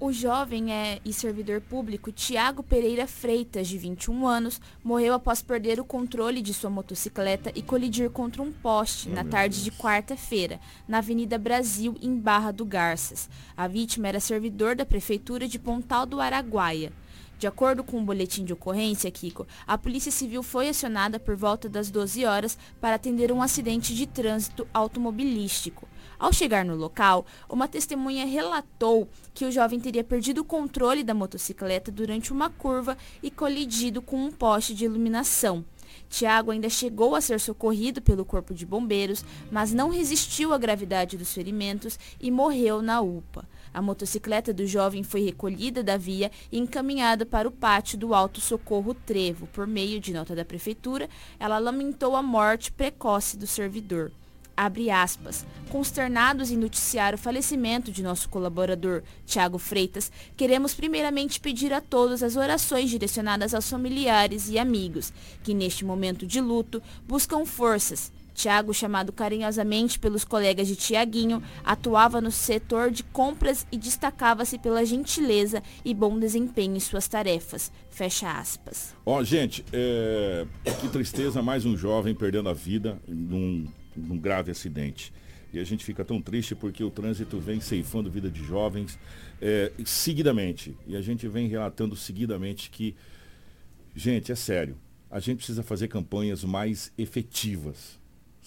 O jovem é, e servidor público Tiago Pereira Freitas, de 21 anos, morreu após perder o controle de sua motocicleta e colidir contra um poste na tarde de quarta-feira, na Avenida Brasil, em Barra do Garças. A vítima era servidor da Prefeitura de Pontal do Araguaia. De acordo com o boletim de ocorrência, Kiko, a Polícia Civil foi acionada por volta das 12 horas para atender um acidente de trânsito automobilístico. Ao chegar no local, uma testemunha relatou que o jovem teria perdido o controle da motocicleta durante uma curva e colidido com um poste de iluminação. Tiago ainda chegou a ser socorrido pelo corpo de bombeiros, mas não resistiu à gravidade dos ferimentos e morreu na UPA. A motocicleta do jovem foi recolhida da via e encaminhada para o pátio do Alto Socorro Trevo. Por meio de nota da prefeitura, ela lamentou a morte precoce do servidor. Abre aspas. Consternados em noticiar o falecimento de nosso colaborador, Tiago Freitas, queremos primeiramente pedir a todos as orações direcionadas aos familiares e amigos, que neste momento de luto buscam forças. Tiago, chamado carinhosamente pelos colegas de Tiaguinho, atuava no setor de compras e destacava-se pela gentileza e bom desempenho em suas tarefas. Fecha aspas. Ó, gente, é, que tristeza, mais um jovem perdendo a vida num, num grave acidente. E a gente fica tão triste porque o trânsito vem ceifando vida de jovens é, seguidamente. E a gente vem relatando seguidamente que, gente, é sério, a gente precisa fazer campanhas mais efetivas,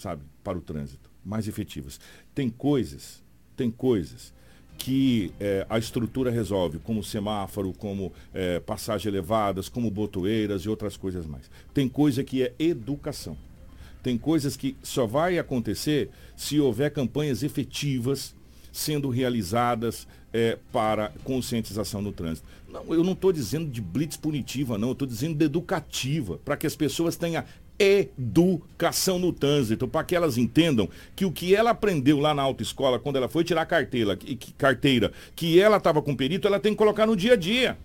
sabe, para o trânsito. Mais efetivas. Tem coisas, tem coisas que eh, a estrutura resolve, como semáforo, como eh, passagem elevadas, como botoeiras e outras coisas mais. Tem coisa que é educação. Tem coisas que só vai acontecer se houver campanhas efetivas sendo realizadas eh, para conscientização no trânsito. Não, eu não estou dizendo de blitz punitiva, não, eu estou dizendo de educativa, para que as pessoas tenham educação no trânsito, para que elas entendam que o que ela aprendeu lá na autoescola, quando ela foi tirar carteira, que, carteira, que ela estava com perito, ela tem que colocar no dia a dia.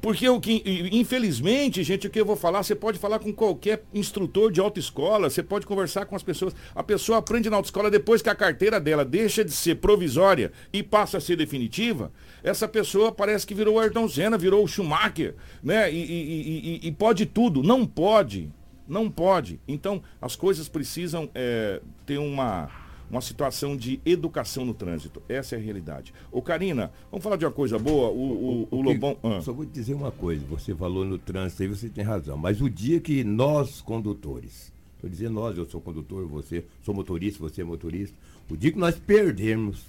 Porque o que, infelizmente, gente, o que eu vou falar, você pode falar com qualquer instrutor de autoescola, você pode conversar com as pessoas. A pessoa aprende na autoescola depois que a carteira dela deixa de ser provisória e passa a ser definitiva. Essa pessoa parece que virou o Ayrton Senna, virou o Schumacher, né? E- e- e- e pode tudo. Não pode. Não pode. Então, as coisas precisam é, ter uma, uma situação de educação no trânsito. Essa é a realidade. Ô Karina, vamos falar de uma coisa boa, o, o, o, o Lobão... Ah. Só vou te dizer uma coisa, você falou no trânsito aí, você tem razão, mas o dia que nós, condutores, estou dizendo nós, eu sou condutor, você sou motorista, você é motorista, o dia que nós perdermos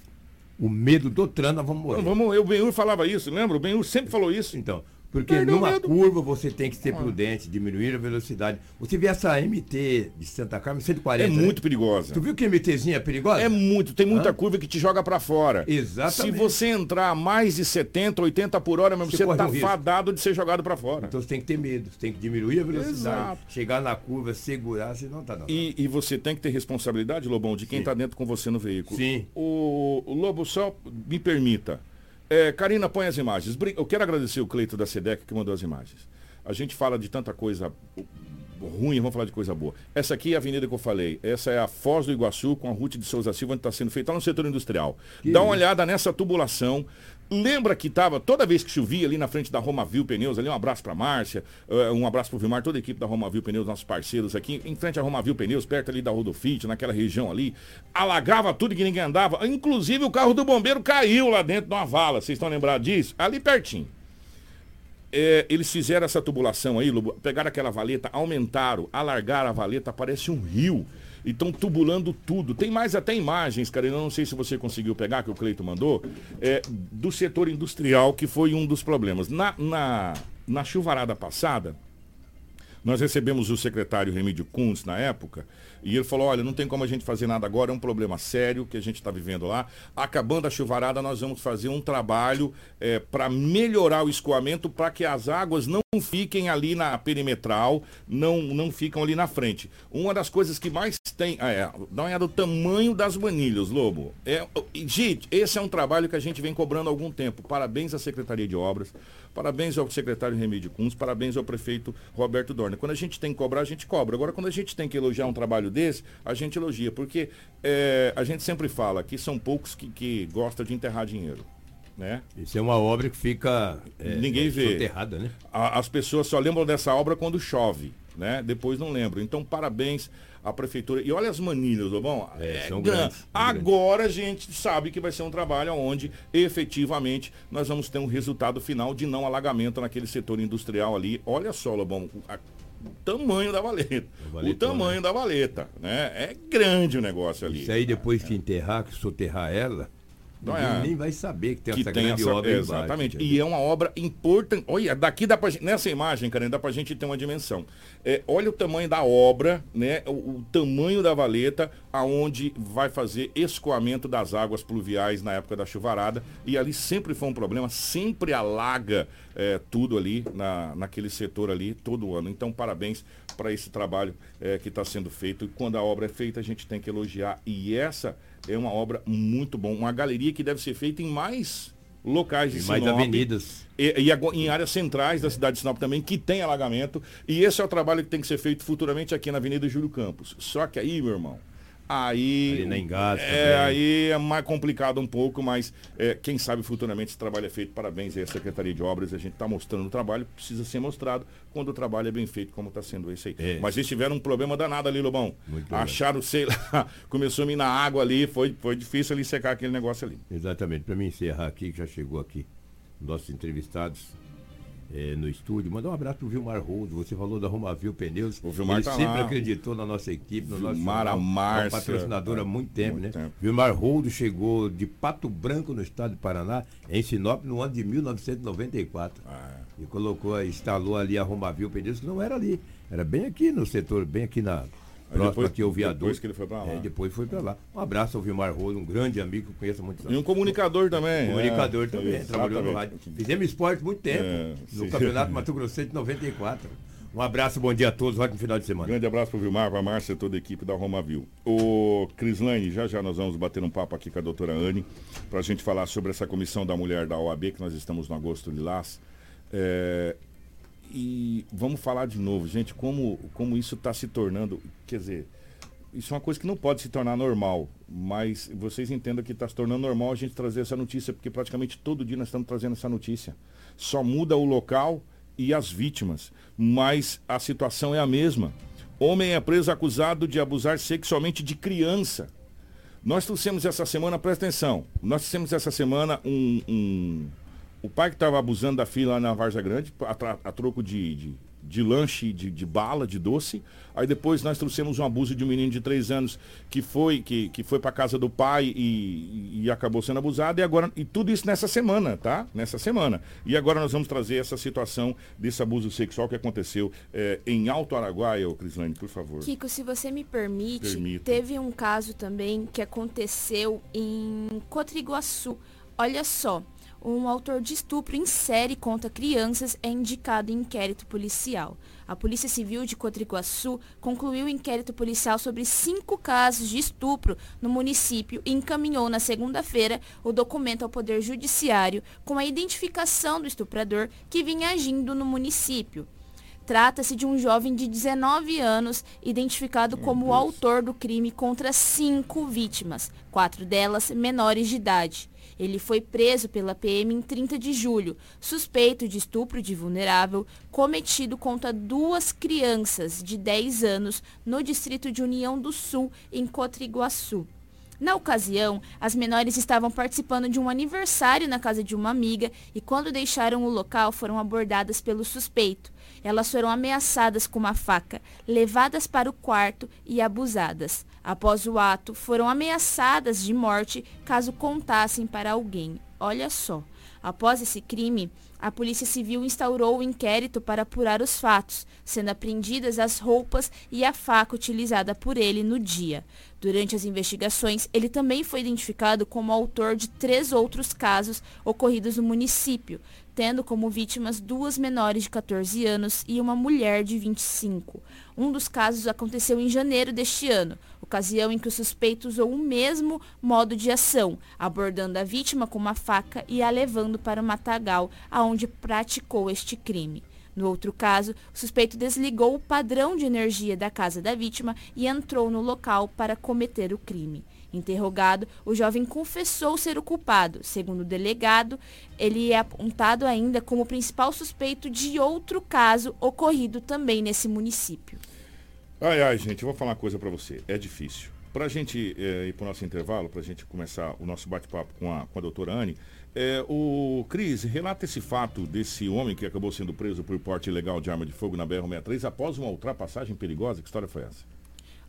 o medo do trânsito, nós vamos morrer. Não, vamos, o Benhur falava isso, lembra? O Benhur sempre falou isso. Então, porque numa medo. curva você tem que ser prudente, diminuir a velocidade. Você vê essa MT de Santa Carmen, 140. É né? muito perigosa. Tu viu que MTzinha é perigosa? É muito, tem muita Hã? curva que te joga pra fora. Exatamente. Se você entrar a mais de 70, 80 por hora, mesmo, Você você tá um fadado de ser jogado pra fora. Então você tem que ter medo, você tem que diminuir a velocidade, Exato. chegar na curva, segurar, senão tá não. E, e você tem que ter responsabilidade, Lobão, de quem Sim. está dentro com você no veículo. Sim. O, o Lobo, só me permita. É, Karina, põe as imagens. Eu quero agradecer o Cleito da SEDEC que mandou as imagens. A gente fala de tanta coisa ruim, vamos falar de coisa boa. Essa aqui é a avenida que eu falei. Essa é a Foz do Iguaçu com a Ruth de Souza Silva, onde está sendo feita, está no setor industrial. Dá uma olhada nessa tubulação. Lembra que estava, toda vez que chovia ali na frente da Romavil Pneus, ali um abraço para Márcia, eh, um abraço para o Vilmar, toda a equipe da Romavil Pneus, nossos parceiros aqui, em frente à Romavil Pneus, perto ali da Rodofit, naquela região ali, alagava tudo que ninguém andava, inclusive o carro do bombeiro caiu lá dentro de uma vala, vocês estão lembrados disso? Ali pertinho. É, eles fizeram essa tubulação aí, pegaram aquela valeta, aumentaram, alargaram a valeta, parece um rio. E estão tubulando tudo. Tem mais até imagens, cara, eu não sei se você conseguiu pegar, que o Cleito mandou, é, do setor industrial, que foi um dos problemas. Na, na, na chuvarada passada, nós recebemos o secretário Remídio Kunz na época, e ele falou: olha, não tem como a gente fazer nada agora, é um problema sério que a gente está vivendo lá. Acabando a chuvarada, nós vamos fazer um trabalho para melhorar o escoamento para que as águas não fiquem ali na perimetral, não, não ficam ali na frente. Uma das coisas que mais tem. É, dá uma olhada no tamanho das manilhas, Lobo. É, gente, esse é um trabalho que a gente vem cobrando há algum tempo. Parabéns à Secretaria de Obras, parabéns ao secretário Remídio Kunz, parabéns ao prefeito Roberto Dorner. Quando a gente tem que cobrar, a gente cobra. Agora, quando a gente tem que elogiar um trabalho desse, a gente elogia. Porque é, a gente sempre fala que são poucos que, que gostam de enterrar dinheiro. Né? Isso é uma obra que fica é, Ninguém vê. soterrada, né? A- as pessoas só lembram dessa obra quando chove, né? Depois não lembram. Então, parabéns à prefeitura. E olha as manilhas, Lobão. É, são gran- grandes, são Agora a gente sabe que vai ser um trabalho onde efetivamente nós vamos ter um resultado final de não alagamento naquele setor industrial ali. Olha só, Lobão, a- o tamanho da valeta. O tamanho da valeta, né? É grande o negócio ali. Isso aí depois que enterrar, que soterrar ela, Ninguém é. nem vai saber que tem que essa tem grande essa, obra embaixo, exatamente. Entendeu? e é uma obra importante. Olha daqui dá pra gente, nessa imagem cara dá pra gente ter uma dimensão. É, olha o tamanho da obra né? O, o tamanho da valeta aonde vai fazer escoamento das águas pluviais na época da chuvarada. E ali sempre foi um problema sempre alaga é, tudo ali na, naquele setor ali todo ano. Então parabéns para esse trabalho é, que está sendo feito. E quando a obra é feita a gente tem que elogiar. E essa é uma obra muito bom uma galeria que deve ser feita em mais locais de Em mais Sinop. avenidas. E, e em áreas centrais da cidade de Sinop também, que tem alagamento. E esse é o trabalho que tem que ser feito futuramente aqui na Avenida Júlio Campos. Só que aí, meu irmão, aí. É, também. aí é mais complicado um pouco, mas é, quem sabe futuramente esse trabalho é feito. Parabéns aí à Secretaria de Obras. A gente está mostrando o trabalho, precisa ser mostrado quando o trabalho é bem feito, como está sendo esse aí. É. Mas eles tiveram um problema danado ali, Lobão. Muito. Acharam, sei lá, começou a minar água ali, foi, foi difícil ali secar aquele negócio ali. Exatamente. Para mim encerrar aqui, que já chegou aqui, nossos entrevistados eh, no estúdio, mandar um abraço pro Vilmar Roldo. Você falou da Romavil Pneus. O Vilmar Ele tá sempre lá. acreditou na nossa equipe, no nosso Vilmar, a jornal. É Márcia. patrocinador há muito tempo, Muito né? tempo. Vilmar Roldo chegou de Pato Branco, no estado de Paraná, em Sinop, no ano de 1994. Ah, E colocou, instalou ali a Romavil Pneus, que não era ali. Era bem aqui no setor, bem aqui na. Próximo depois- aqui ao viaduto. depois que ele foi pra lá. É, depois foi pra lá. Um abraço ao Vilmar Roldo, um grande amigo que eu conheço há muitos anos. E um comunicador também. Comunicador é, também, trabalhou no rádio. Fizemos esporte muito tempo, É, no sim. Campeonato Mato Grosso de 94. Um abraço, bom dia a todos, ótimo final de semana. Grande abraço pro Vilmar, pra Márcia e toda a equipe da Romavil. O Crislane, já já nós vamos bater um papo aqui com a doutora Anne, pra gente falar sobre essa comissão da mulher da OAB, que nós estamos no agosto de Lás. É, e vamos falar de novo, gente, como, como isso está se tornando, quer dizer, isso é uma coisa que não pode se tornar normal, mas vocês entendam que está se tornando normal a gente trazer essa notícia, porque praticamente todo dia nós estamos trazendo essa notícia. Só muda o local e as vítimas, mas a situação é a mesma. Homem é preso acusado de abusar sexualmente de criança. Nós trouxemos essa semana, presta atenção, nós trouxemos essa semana um. um- o pai que estava abusando da filha lá na Varza Grande, a, a troco de, de, de lanche, de, de bala, de doce. Aí depois nós trouxemos um abuso de um menino de três anos que foi, que, que foi para casa do pai e, e acabou sendo abusado. E agora, e tudo isso nessa semana, tá? Nessa semana. E agora nós vamos trazer essa situação desse abuso sexual que aconteceu eh, em Alto Araguaia, ô Crislane, por favor. Kiko, se você me permite, Permito. teve um caso também que aconteceu em Cotriguaçu. Olha só, um autor de estupro em série contra crianças é indicado em inquérito policial. A Polícia Civil de Cotriguaçu concluiu o inquérito policial sobre cinco casos de estupro no município e encaminhou na segunda-feira o documento ao Poder Judiciário com a identificação do estuprador que vinha agindo no município. Trata-se de um jovem de 19 anos, identificado como o autor do crime contra cinco vítimas, quatro delas menores de idade. Ele foi preso pela PM em 30 de julho, suspeito de estupro de vulnerável cometido contra duas crianças de 10 anos no distrito de União do Sul, em Cotriguaçu. Na ocasião, as menores estavam participando de um aniversário na casa de uma amiga e quando deixaram o local foram abordadas pelo suspeito. Elas foram ameaçadas com uma faca, levadas para o quarto e abusadas. Após o ato, foram ameaçadas de morte caso contassem para alguém. Olha só. Após esse crime, a Polícia Civil instaurou o inquérito para apurar os fatos, sendo apreendidas as roupas e a faca utilizada por ele no dia. Durante as investigações, ele também foi identificado como autor de três outros casos ocorridos no município, tendo como vítimas duas menores de 14 anos e uma mulher de 25. Um dos casos aconteceu em janeiro deste ano, ocasião em que o suspeito usou o mesmo modo de ação, abordando a vítima com uma faca e a levando para o matagal, aonde praticou este crime. No outro caso, o suspeito desligou o padrão de energia da casa da vítima e entrou no local para cometer o crime. Interrogado, o jovem confessou ser o culpado. Segundo o delegado, ele é apontado ainda como principal suspeito de outro caso ocorrido também nesse município. Ai, ai, gente, eu vou falar uma coisa pra você. É difícil. Pra gente eh, ir pro nosso intervalo, pra gente começar o nosso bate-papo com a, com a doutora Anne, eh, o Cris, relata esse fato desse homem que acabou sendo preso por porte ilegal de arma de fogo na BR-63 após uma ultrapassagem perigosa. Que história foi essa?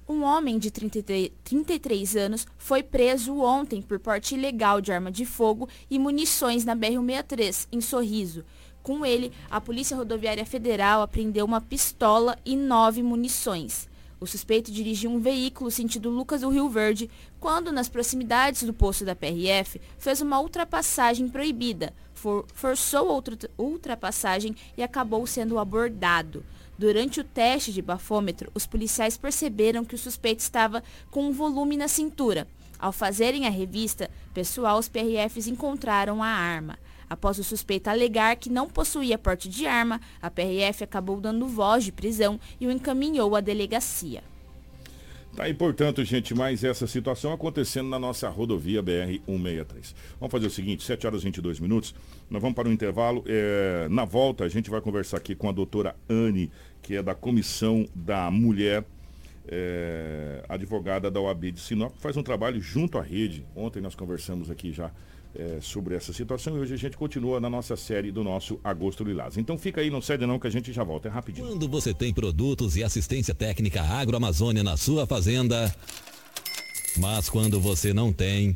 Um homem de 33, 33 anos foi preso ontem por porte ilegal de arma de fogo e munições na BR-163, em Sorriso. Com ele, a Polícia Rodoviária Federal apreendeu uma pistola e nove munições. O suspeito dirigia um veículo sentido Lucas do Rio Verde quando, nas proximidades do posto da PRF, fez uma ultrapassagem proibida, for- forçou a ultra- ultrapassagem e acabou sendo abordado. Durante o teste de bafômetro, os policiais perceberam que o suspeito estava com um volume na cintura. Ao fazerem a revista pessoal, os PRFs encontraram a arma. Após o suspeito alegar que não possuía porte de arma, a PRF acabou dando voz de prisão e o encaminhou à delegacia. Tá aí, portanto, gente, mais essa situação acontecendo na nossa rodovia BR-163. Vamos fazer o seguinte, 7 horas e 22 minutos, nós vamos para o intervalo. É, na volta, a gente vai conversar aqui com a doutora Anne, que é da Comissão da Mulher, é, advogada da OAB de Sinop, que faz um trabalho junto à rede. Ontem nós conversamos aqui já é, sobre essa situação e hoje a gente continua na nossa série do nosso Agosto Lilás. Então fica aí, não cede não, que a gente já volta, é rapidinho. Quando você tem produtos e assistência técnica agroamazônia na sua fazenda, mas quando você não tem.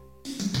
you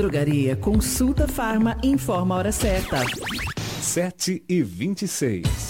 Drogaria Consulta Farma informa a hora certa. 7 e 26.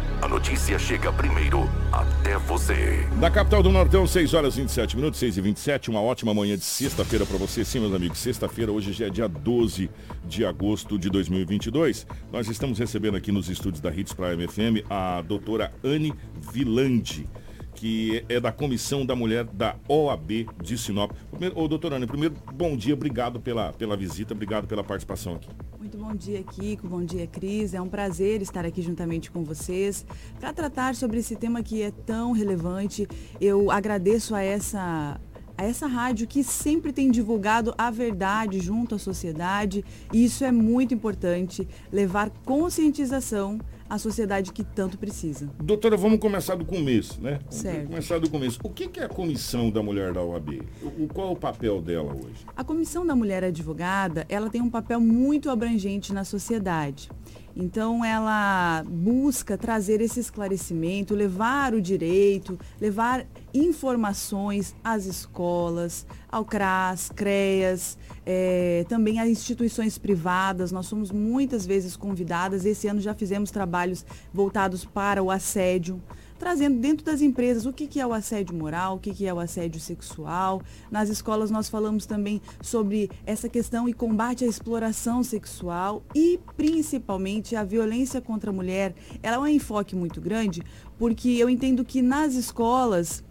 a notícia chega primeiro até você. Da capital do Nortão, 6 horas e 27 minutos, 6 e 27 uma ótima manhã de sexta-feira para você. Sim, meus amigos, sexta-feira, hoje já é dia 12 de agosto de 2022. Nós estamos recebendo aqui nos estúdios da Hits Prime FM a doutora Anne Vilandi, que é da Comissão da Mulher da OAB de Sinop. Primeiro, ô, doutora Anne, primeiro, bom dia, obrigado pela, pela visita, obrigado pela participação aqui. Muito bom dia, Kiko. Bom dia, Cris. É um prazer estar aqui juntamente com vocês para tratar sobre esse tema que é tão relevante. Eu agradeço a essa a essa rádio que sempre tem divulgado a verdade junto à sociedade. E isso é muito importante, levar conscientização à sociedade que tanto precisa. Doutora, vamos começar do começo, né? Vamos Certo. começar do começo. O que é a Comissão da Mulher da OAB? O- qual é o papel dela hoje? A Comissão da Mulher Advogada, ela tem um papel muito abrangente na sociedade. Então, ela busca trazer esse esclarecimento, levar o direito, levar informações às escolas, ao CRAS, CREAS, eh, também a instituições privadas. Nós somos muitas vezes convidadas. Esse ano já fizemos trabalhos voltados para o assédio trazendo dentro das empresas o que, que é o assédio moral, o que, que é o assédio sexual. Nas escolas nós falamos também sobre essa questão e combate à exploração sexual e principalmente a violência contra a mulher. Ela é um enfoque muito grande porque eu entendo que nas escolas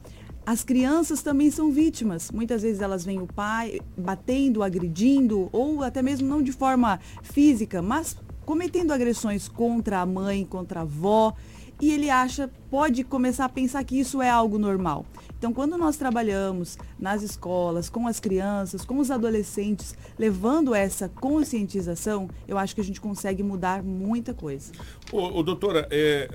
As crianças também são vítimas. Muitas vezes elas veem o pai batendo, agredindo, ou até mesmo não de forma física, mas cometendo agressões contra a mãe, contra a avó. E ele acha, pode começar a pensar que isso é algo normal. Então, quando nós trabalhamos nas escolas, com as crianças, com os adolescentes, levando essa conscientização, eu acho que a gente consegue mudar muita coisa. Ô, ô, doutora, é,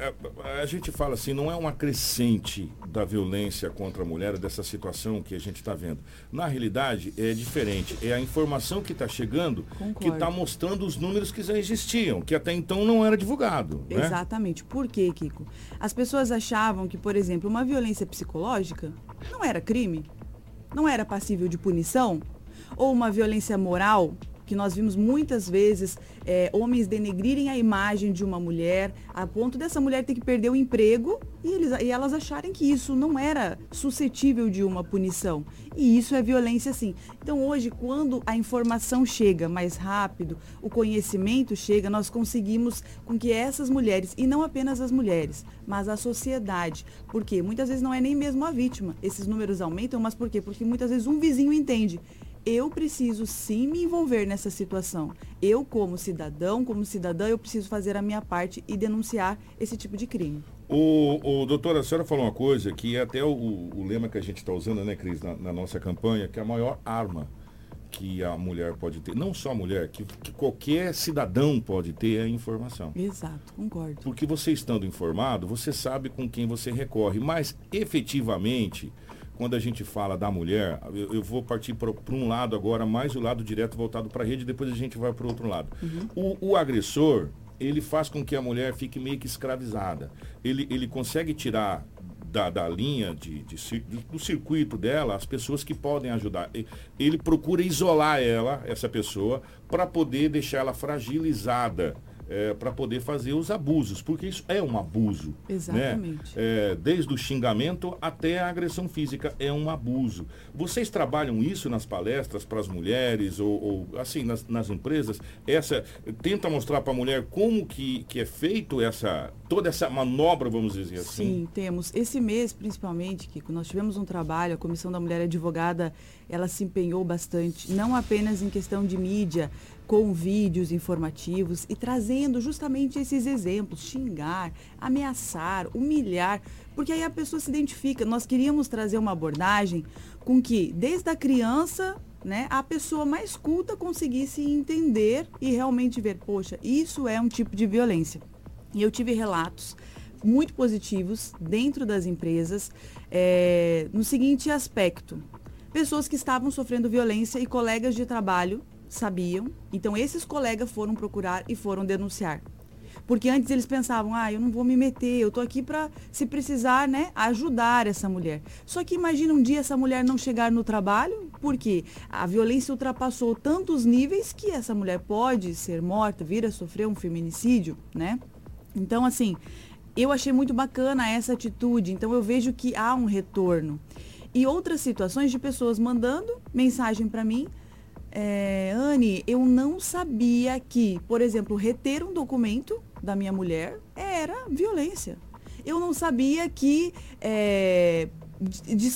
a, a gente fala assim, não é uma crescente da violência contra a mulher, dessa situação que a gente está vendo. Na realidade, é diferente. É a informação que está chegando que Concordo. está mostrando os números que já existiam, que até então não era divulgado. Né? Exatamente. Por quê, Kiko? As pessoas achavam que, por exemplo, uma violência psicológica não era crime, não era passível de punição, ou uma violência moral, que nós vimos muitas vezes é, homens denegrirem a imagem de uma mulher, a ponto dessa mulher ter que perder o emprego e, eles, e elas acharem que isso não era suscetível de uma punição. E isso é violência sim. Então hoje, quando a informação chega mais rápido, o conhecimento chega, nós conseguimos com que essas mulheres, e não apenas as mulheres, mas a sociedade, porque muitas vezes não é nem mesmo a vítima. Esses números aumentam, mas por quê? Porque muitas vezes um vizinho entende eu preciso sim me envolver nessa situação. Eu, como cidadão, como cidadã, eu preciso fazer a minha parte e denunciar esse tipo de crime. O, o doutora, a senhora falou uma coisa que é até o, o lema que a gente está usando, né, Cris, na, na nossa campanha, que é a maior arma que a mulher pode ter, não só a mulher, que, que qualquer cidadão pode ter é a informação. Exato, concordo. Porque você estando informado, você sabe com quem você recorre, mas efetivamente, quando a gente fala da mulher, eu, eu vou partir para um lado agora, mais o lado direto voltado para a rede, depois a gente vai para o outro lado. O, o agressor, ele faz com que a mulher fique meio que escravizada. Ele, ele consegue tirar da, da linha de, de cir- do, circuito dela as pessoas que podem ajudar. Ele procura isolar ela, essa pessoa, para poder deixar ela fragilizada. Para poder fazer os abusos, porque isso é um abuso. né? Exatamente. É, desde o xingamento até a agressão física é um abuso. Vocês trabalham isso nas palestras para as mulheres ou, ou, assim nas, nas empresas? Essa tenta mostrar para a mulher como que, que é feito essa toda essa manobra, vamos dizer assim. Sim, temos. Esse mês, principalmente, Kiko, nós tivemos um trabalho, a Comissão da Mulher Advogada, ela se empenhou bastante, não apenas em questão de mídia, com vídeos informativos e trazendo justamente esses exemplos, xingar, ameaçar, humilhar, porque aí a pessoa se identifica. Nós queríamos trazer uma abordagem com que, desde a criança, né, a pessoa mais culta conseguisse entender e realmente ver, poxa, isso é um tipo de violência. E eu tive relatos muito positivos dentro das empresas eh, no seguinte aspecto. Pessoas que estavam sofrendo violência e colegas de trabalho sabiam, então esses colegas foram procurar e foram denunciar. Porque antes eles pensavam, ah, eu não vou me meter, eu tô aqui para, se precisar, né, ajudar essa mulher. Só que imagina um dia essa mulher não chegar no trabalho, porque a violência ultrapassou tantos níveis que essa mulher pode ser morta, vir a sofrer um feminicídio, né? Então, assim, eu achei muito bacana essa atitude, então eu vejo que há um retorno. E outras situações de pessoas mandando mensagem para mim, é, Anne, eu não sabia que, por exemplo, reter um documento da minha mulher era violência. Eu não sabia que é,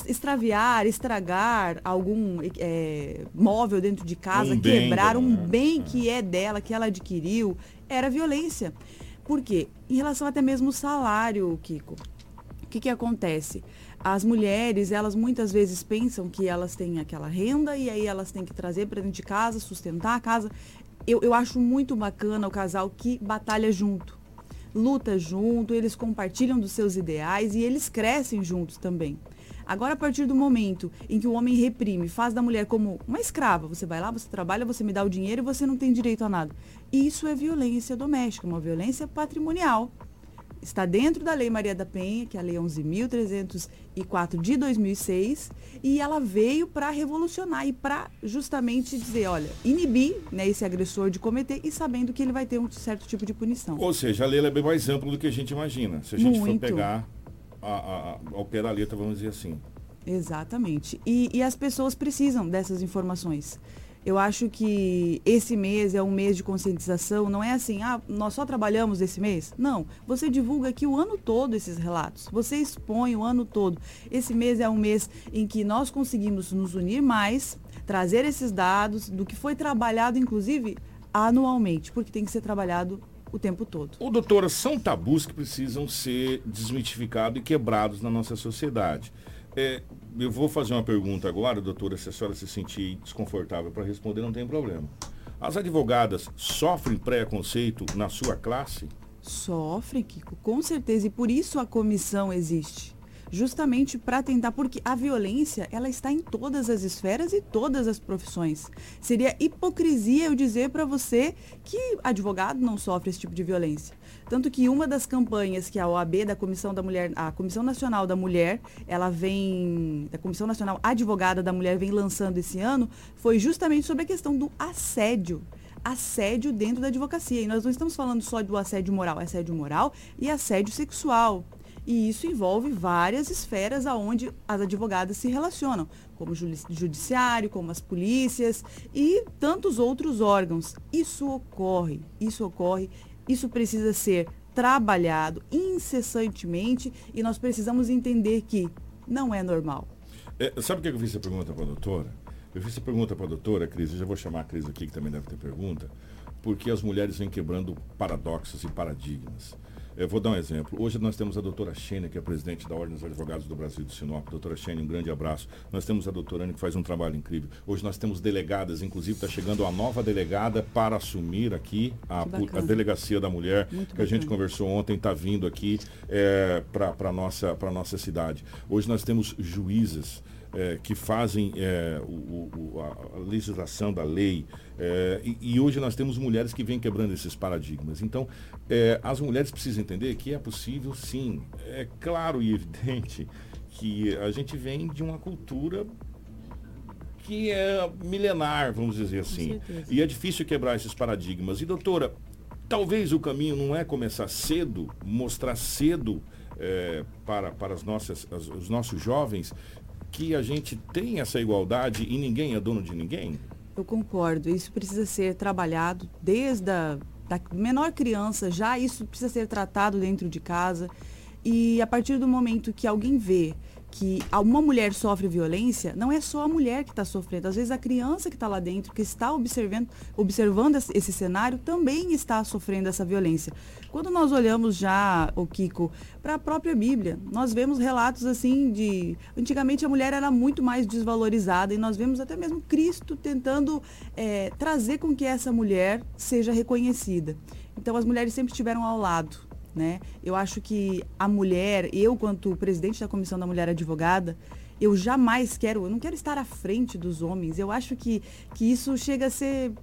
extraviar, estragar algum é, móvel dentro de casa, Um bem quebrar dela, um né? bem que é dela, que ela adquiriu, era violência. Por quê? Em relação até mesmo ao salário, Kiko. O que, que acontece? As mulheres, elas muitas vezes pensam que elas têm aquela renda e aí elas têm que trazer para dentro de casa, sustentar a casa. Eu, eu acho muito bacana o casal que batalha junto, luta junto, eles compartilham dos seus ideais e eles crescem juntos também. Agora, a partir do momento em que o homem reprime, faz da mulher como uma escrava, você vai lá, você trabalha, você me dá o dinheiro e você não tem direito a nada. Isso é violência doméstica, uma violência patrimonial está dentro da Lei Maria da Penha, que é a Lei 11.304 de 2006, e ela veio para revolucionar e para justamente dizer, olha, inibir né, esse agressor de cometer e sabendo que ele vai ter um certo tipo de punição. Ou seja, a lei é bem mais ampla do que a gente imagina. Se a gente Muito. for pegar a, a- ao pé da letra, vamos dizer assim. Exatamente. E, e as pessoas precisam dessas informações. Eu acho que esse mês é um mês de conscientização, não é assim, ah, nós só trabalhamos esse mês? Não, você divulga aqui o ano todo esses relatos, você expõe o ano todo. Esse mês é um mês em que nós conseguimos nos unir mais, trazer esses dados do que foi trabalhado, inclusive, anualmente, porque tem que ser trabalhado o tempo todo. Ô, doutora, são tabus que precisam ser desmitificados e quebrados na nossa sociedade. É, eu vou fazer uma pergunta agora, doutora, se a senhora se sentir desconfortável para responder, não tem problema. As advogadas sofrem preconceito na sua classe? Sofre, Kiko, com certeza. E por isso a comissão existe. Justamente para tentar, porque a violência, ela está em todas as esferas e todas as profissões. Seria hipocrisia eu dizer para você que advogado não sofre esse tipo de violência. Tanto que uma das campanhas que a OAB da Comissão da Mulher, a Comissão Nacional da Mulher, ela vem, da Comissão Nacional Advogada da Mulher vem lançando esse ano, foi justamente sobre a questão do assédio assédio dentro da advocacia. E nós não estamos falando só do assédio moral, assédio moral e assédio sexual. E isso envolve várias esferas aonde as advogadas se relacionam, como o judi- judiciário, como as polícias e tantos outros órgãos. Isso ocorre, isso ocorre, isso precisa ser trabalhado incessantemente e nós precisamos entender que não é normal. É, sabe o que eu fiz essa pergunta para a doutora? Eu fiz essa pergunta para a doutora, Cris, eu já vou chamar a Cris aqui, que também deve ter pergunta, porque as mulheres vêm quebrando paradoxos e paradigmas. Eu vou dar um exemplo. Hoje nós temos a doutora Xênia, que é presidente da Ordem dos Advogados do Brasil de Sinop. Doutora Xênia, um grande abraço. Nós temos a doutora Anne, que faz um trabalho incrível. Hoje nós temos delegadas, inclusive está chegando a nova delegada para assumir aqui a, bacana. a Delegacia da Mulher, Muito que a gente bacana. conversou ontem, está vindo aqui é, para a nossa, pra nossa cidade. Hoje nós temos juízes é, que fazem é, o- o- a legislação da lei. É, e, e hoje nós temos mulheres que vêm quebrando esses paradigmas. Então, é, as mulheres precisam entender que é possível sim. É claro e evidente que a gente vem de uma cultura que é milenar, vamos dizer assim. E é difícil quebrar esses paradigmas. E doutora, talvez o caminho não é começar cedo, mostrar cedo eh, para, para as nossas, as- os nossos jovens que a gente tem essa igualdade e ninguém é dono de ninguém? Eu concordo. Isso precisa ser trabalhado desde a da menor criança, já isso precisa ser tratado dentro de casa. E a partir do momento que alguém vê que uma mulher sofre violência, não é só a mulher que está sofrendo. Às vezes a criança que está lá dentro, que está observando, observando esse- cenário, também está sofrendo essa violência. Quando nós olhamos já, o Kiko, para a própria Bíblia, nós vemos relatos assim de. Antigamente a mulher era muito mais desvalorizada e nós vemos até mesmo Cristo tentando eh, trazer com que essa mulher seja reconhecida. Então as mulheres sempre estiveram ao lado. Né? Eu acho que a mulher, eu quanto presidente da Comissão da Mulher Advogada, eu jamais quero, eu não quero estar à frente dos homens. Eu acho que, que isso chega a ser.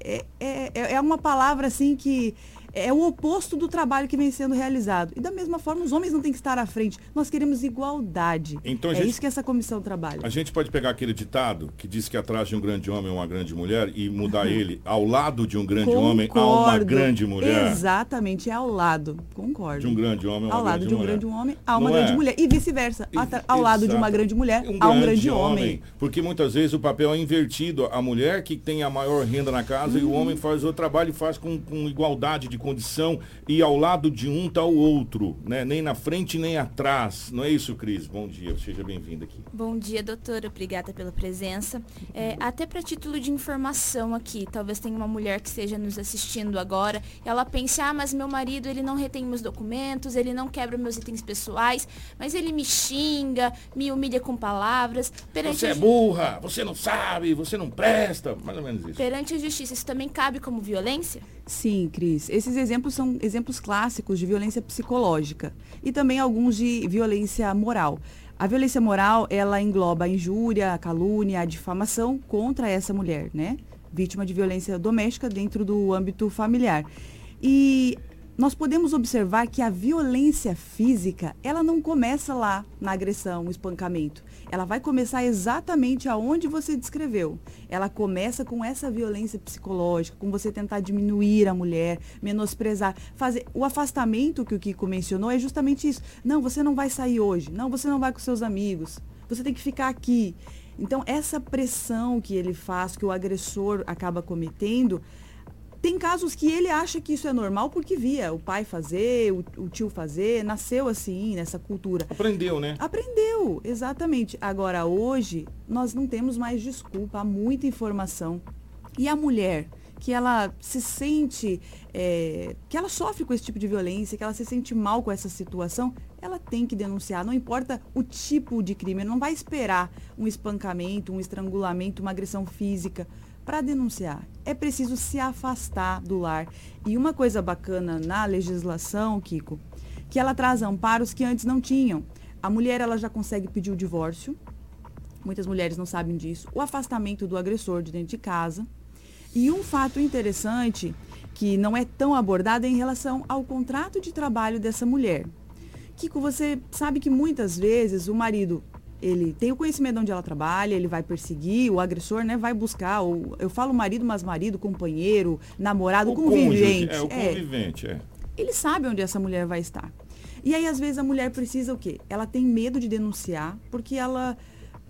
É, é, é uma palavra assim que é o oposto do trabalho que vem sendo realizado. E da mesma forma, os homens não têm que estar à frente. Nós queremos igualdade. Então, a é gente- isso que essa comissão trabalha. A gente pode pegar aquele ditado que diz que atrás de um grande homem é uma grande mulher e mudar ele ao lado de um grande homem há uma Concordo. grande mulher. Exatamente, é ao lado. Concordo. De um grande homem, uma Ao lado grande de um mulher. grande homem, há uma Não grande é? mulher. E vice-versa. Ao lado de uma Exato. grande mulher, há um grande homem. Porque muitas vezes o papel é invertido. A mulher que tem a maior renda na casa e o Uhum. homem faz o trabalho e faz com, com igualdade de condição. E ao lado de um está o outro, né? Nem na frente nem atrás. Não é isso, Cris? Bom dia, seja bem-vindo aqui. Bom dia, doutora. Obrigada pela presença. É, até para título de informação aqui, talvez tenha uma mulher que esteja nos assistindo agora e ela pense, ah, mas meu marido, ele não retém meus documentos, ele não quebra meus itens pessoais, mas ele me xinga, me humilha com palavras. Perante Você é burra, você não sabe, você não presta. Mais ou menos isso. Perante a justiça, isso também cabe como violência? Sim, Cris. Esses exemplos são exemplos clássicos de violência psicológica e também alguns de violência moral. A violência moral, ela engloba a injúria, a calúnia, a difamação contra essa mulher, né? Vítima de violência doméstica dentro do âmbito familiar. E nós podemos observar que a violência física, ela não começa lá na agressão, no espancamento. Ela vai começar exatamente aonde você descreveu. Ela começa com essa violência psicológica, com você tentar diminuir a mulher, menosprezar, fazer o afastamento que o Kiko mencionou é justamente isso. Não, você não vai sair hoje. Não, você não vai com seus amigos. Você tem que ficar aqui. Então, essa pressão que ele faz, que o agressor acaba cometendo, tem casos que ele acha que isso é normal porque via o pai fazer, o, o tio fazer, nasceu assim, nessa cultura. Aprendeu, né? Aprendeu, exatamente. Agora, hoje, nós não temos mais desculpa, há muita informação. E a mulher, que ela se sente, é, que ela sofre com esse tipo de violência, que ela se sente mal com essa situação, ela tem que denunciar, não importa o tipo de crime, não vai esperar um espancamento, um estrangulamento, uma agressão física para denunciar. É preciso se afastar do lar. E uma coisa bacana na legislação, Kiko, que ela traz amparos que antes não tinham. A mulher ela já consegue pedir o divórcio. Muitas mulheres não sabem disso. O afastamento do agressor de dentro de casa. E um fato interessante que não é tão abordado é em relação ao contrato de trabalho dessa mulher. Kiko, você sabe que muitas vezes o marido ele tem o conhecimento de onde ela trabalha, ele vai perseguir, o agressor, né, vai buscar, o, eu falo marido, mas marido, companheiro, namorado, O convivente. cônjuge, é, o convivente, é. Ele sabe onde essa mulher vai estar. E aí, às vezes, a mulher precisa o quê? Ela tem medo de denunciar, porque ela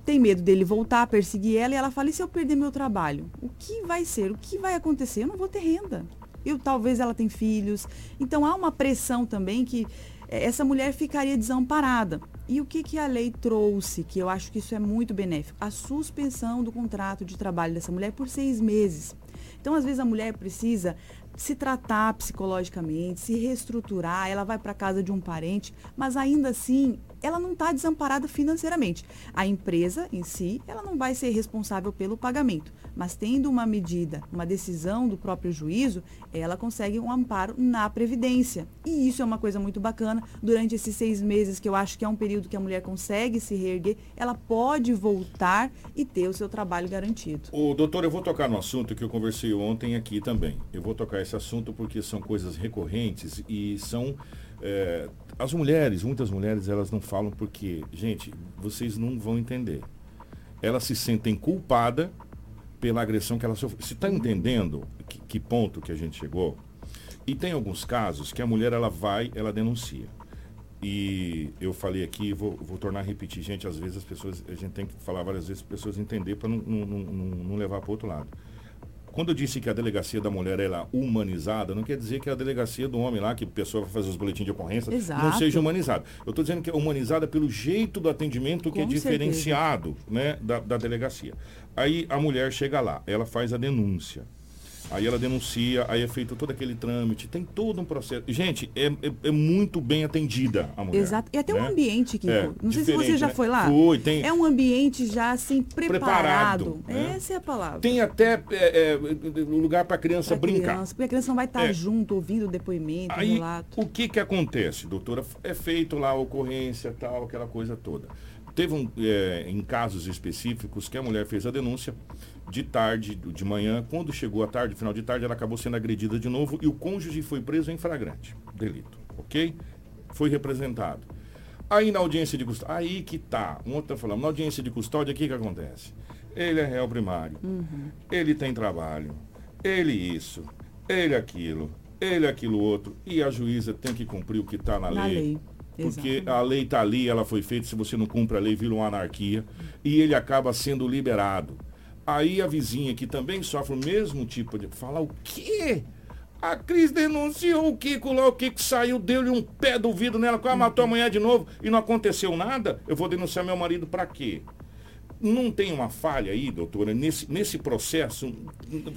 tem medo dele voltar, perseguir ela, e ela fala, e se eu perder meu trabalho? O que vai ser? O que vai acontecer? Eu não vou ter renda. Eu, talvez ela tem filhos. Então, há uma pressão também que essa mulher ficaria desamparada. E o que, que a lei trouxe, que eu acho que isso é muito benéfico? A suspensão do contrato de trabalho dessa mulher por seis meses. Então, às vezes, a mulher precisa se tratar psicologicamente, se reestruturar, ela vai para casa de um parente, mas ainda assim ela não está desamparada financeiramente. A empresa em si, ela não vai ser responsável pelo pagamento, mas tendo uma medida, uma decisão do próprio juízo, ela consegue um amparo na Previdência. E isso é uma coisa muito bacana. Durante esses seis meses, que eu acho que é um período que a mulher consegue se reerguer, ela pode voltar e ter o seu trabalho garantido. Ô, doutor, eu vou tocar no assunto que eu conversei ontem aqui também. Eu vou tocar esse assunto porque são coisas recorrentes e são. é, as mulheres, muitas mulheres, elas não falam porque, gente, vocês não vão entender. Elas se sentem culpadas pela agressão que elas sofreram. Você está entendendo que, que ponto que a gente chegou? E tem alguns casos que a mulher ela vai, ela denuncia. E eu falei aqui, vou, vou tornar a repetir, gente, às vezes as pessoas, a gente tem que falar várias vezes para as pessoas entenderem para não, não, não, não- levar para outro lado. Quando eu disse que a delegacia da mulher ela é humanizada, não quer dizer que a delegacia do homem lá, que a pessoa vai fazer os boletins de ocorrência, não Exato. seja humanizada. Eu estou dizendo que é humanizada pelo jeito do atendimento que é Com diferenciado né, da, da delegacia. Aí a mulher chega lá, ela faz a denúncia. Aí ela denuncia, aí é feito todo aquele trâmite, tem todo um processo. Gente, é, é, é muito bem atendida a mulher. Exato. E até né? ambiente, Kiko. É, não sei se você já né? foi lá. Fui, tem- É um ambiente já assim preparado. Preparado, né? Essa é a palavra. Tem até é, é, lugar para criança Pra brincar. criança, porque a criança não vai estar É. junto, ouvindo o depoimento, o Aí, relato. o que que acontece, doutora? É feito lá a ocorrência, tal, aquela coisa toda. Teve um, em casos específicos que a mulher fez a denúncia de tarde, de manhã, quando chegou a tarde, final de tarde, ela acabou sendo agredida de novo e o cônjuge foi preso em flagrante delito, ok? Foi representado. Aí na audiência de custódia, aí que tá, um outro tá falando, na audiência de custódia, o que que acontece? Ele é réu primário, ele tem trabalho, ele isso, ele aquilo, ele aquilo outro, e a juíza tem que cumprir o que está na, Na lei. lei, Porque exatamente. a lei está ali, ela foi feita, se você não cumpre a lei, vira uma anarquia, e ele acaba sendo liberado. Aí a vizinha que também sofre o mesmo tipo de. Fala o quê? A Cris denunciou o Kiko lá, o Kiko saiu, deu-lhe um pé do vidro nela, quase matou a mulher de novo e não aconteceu nada. Eu vou denunciar meu marido para quê? Não tem uma falha aí, doutora, nesse, nesse processo,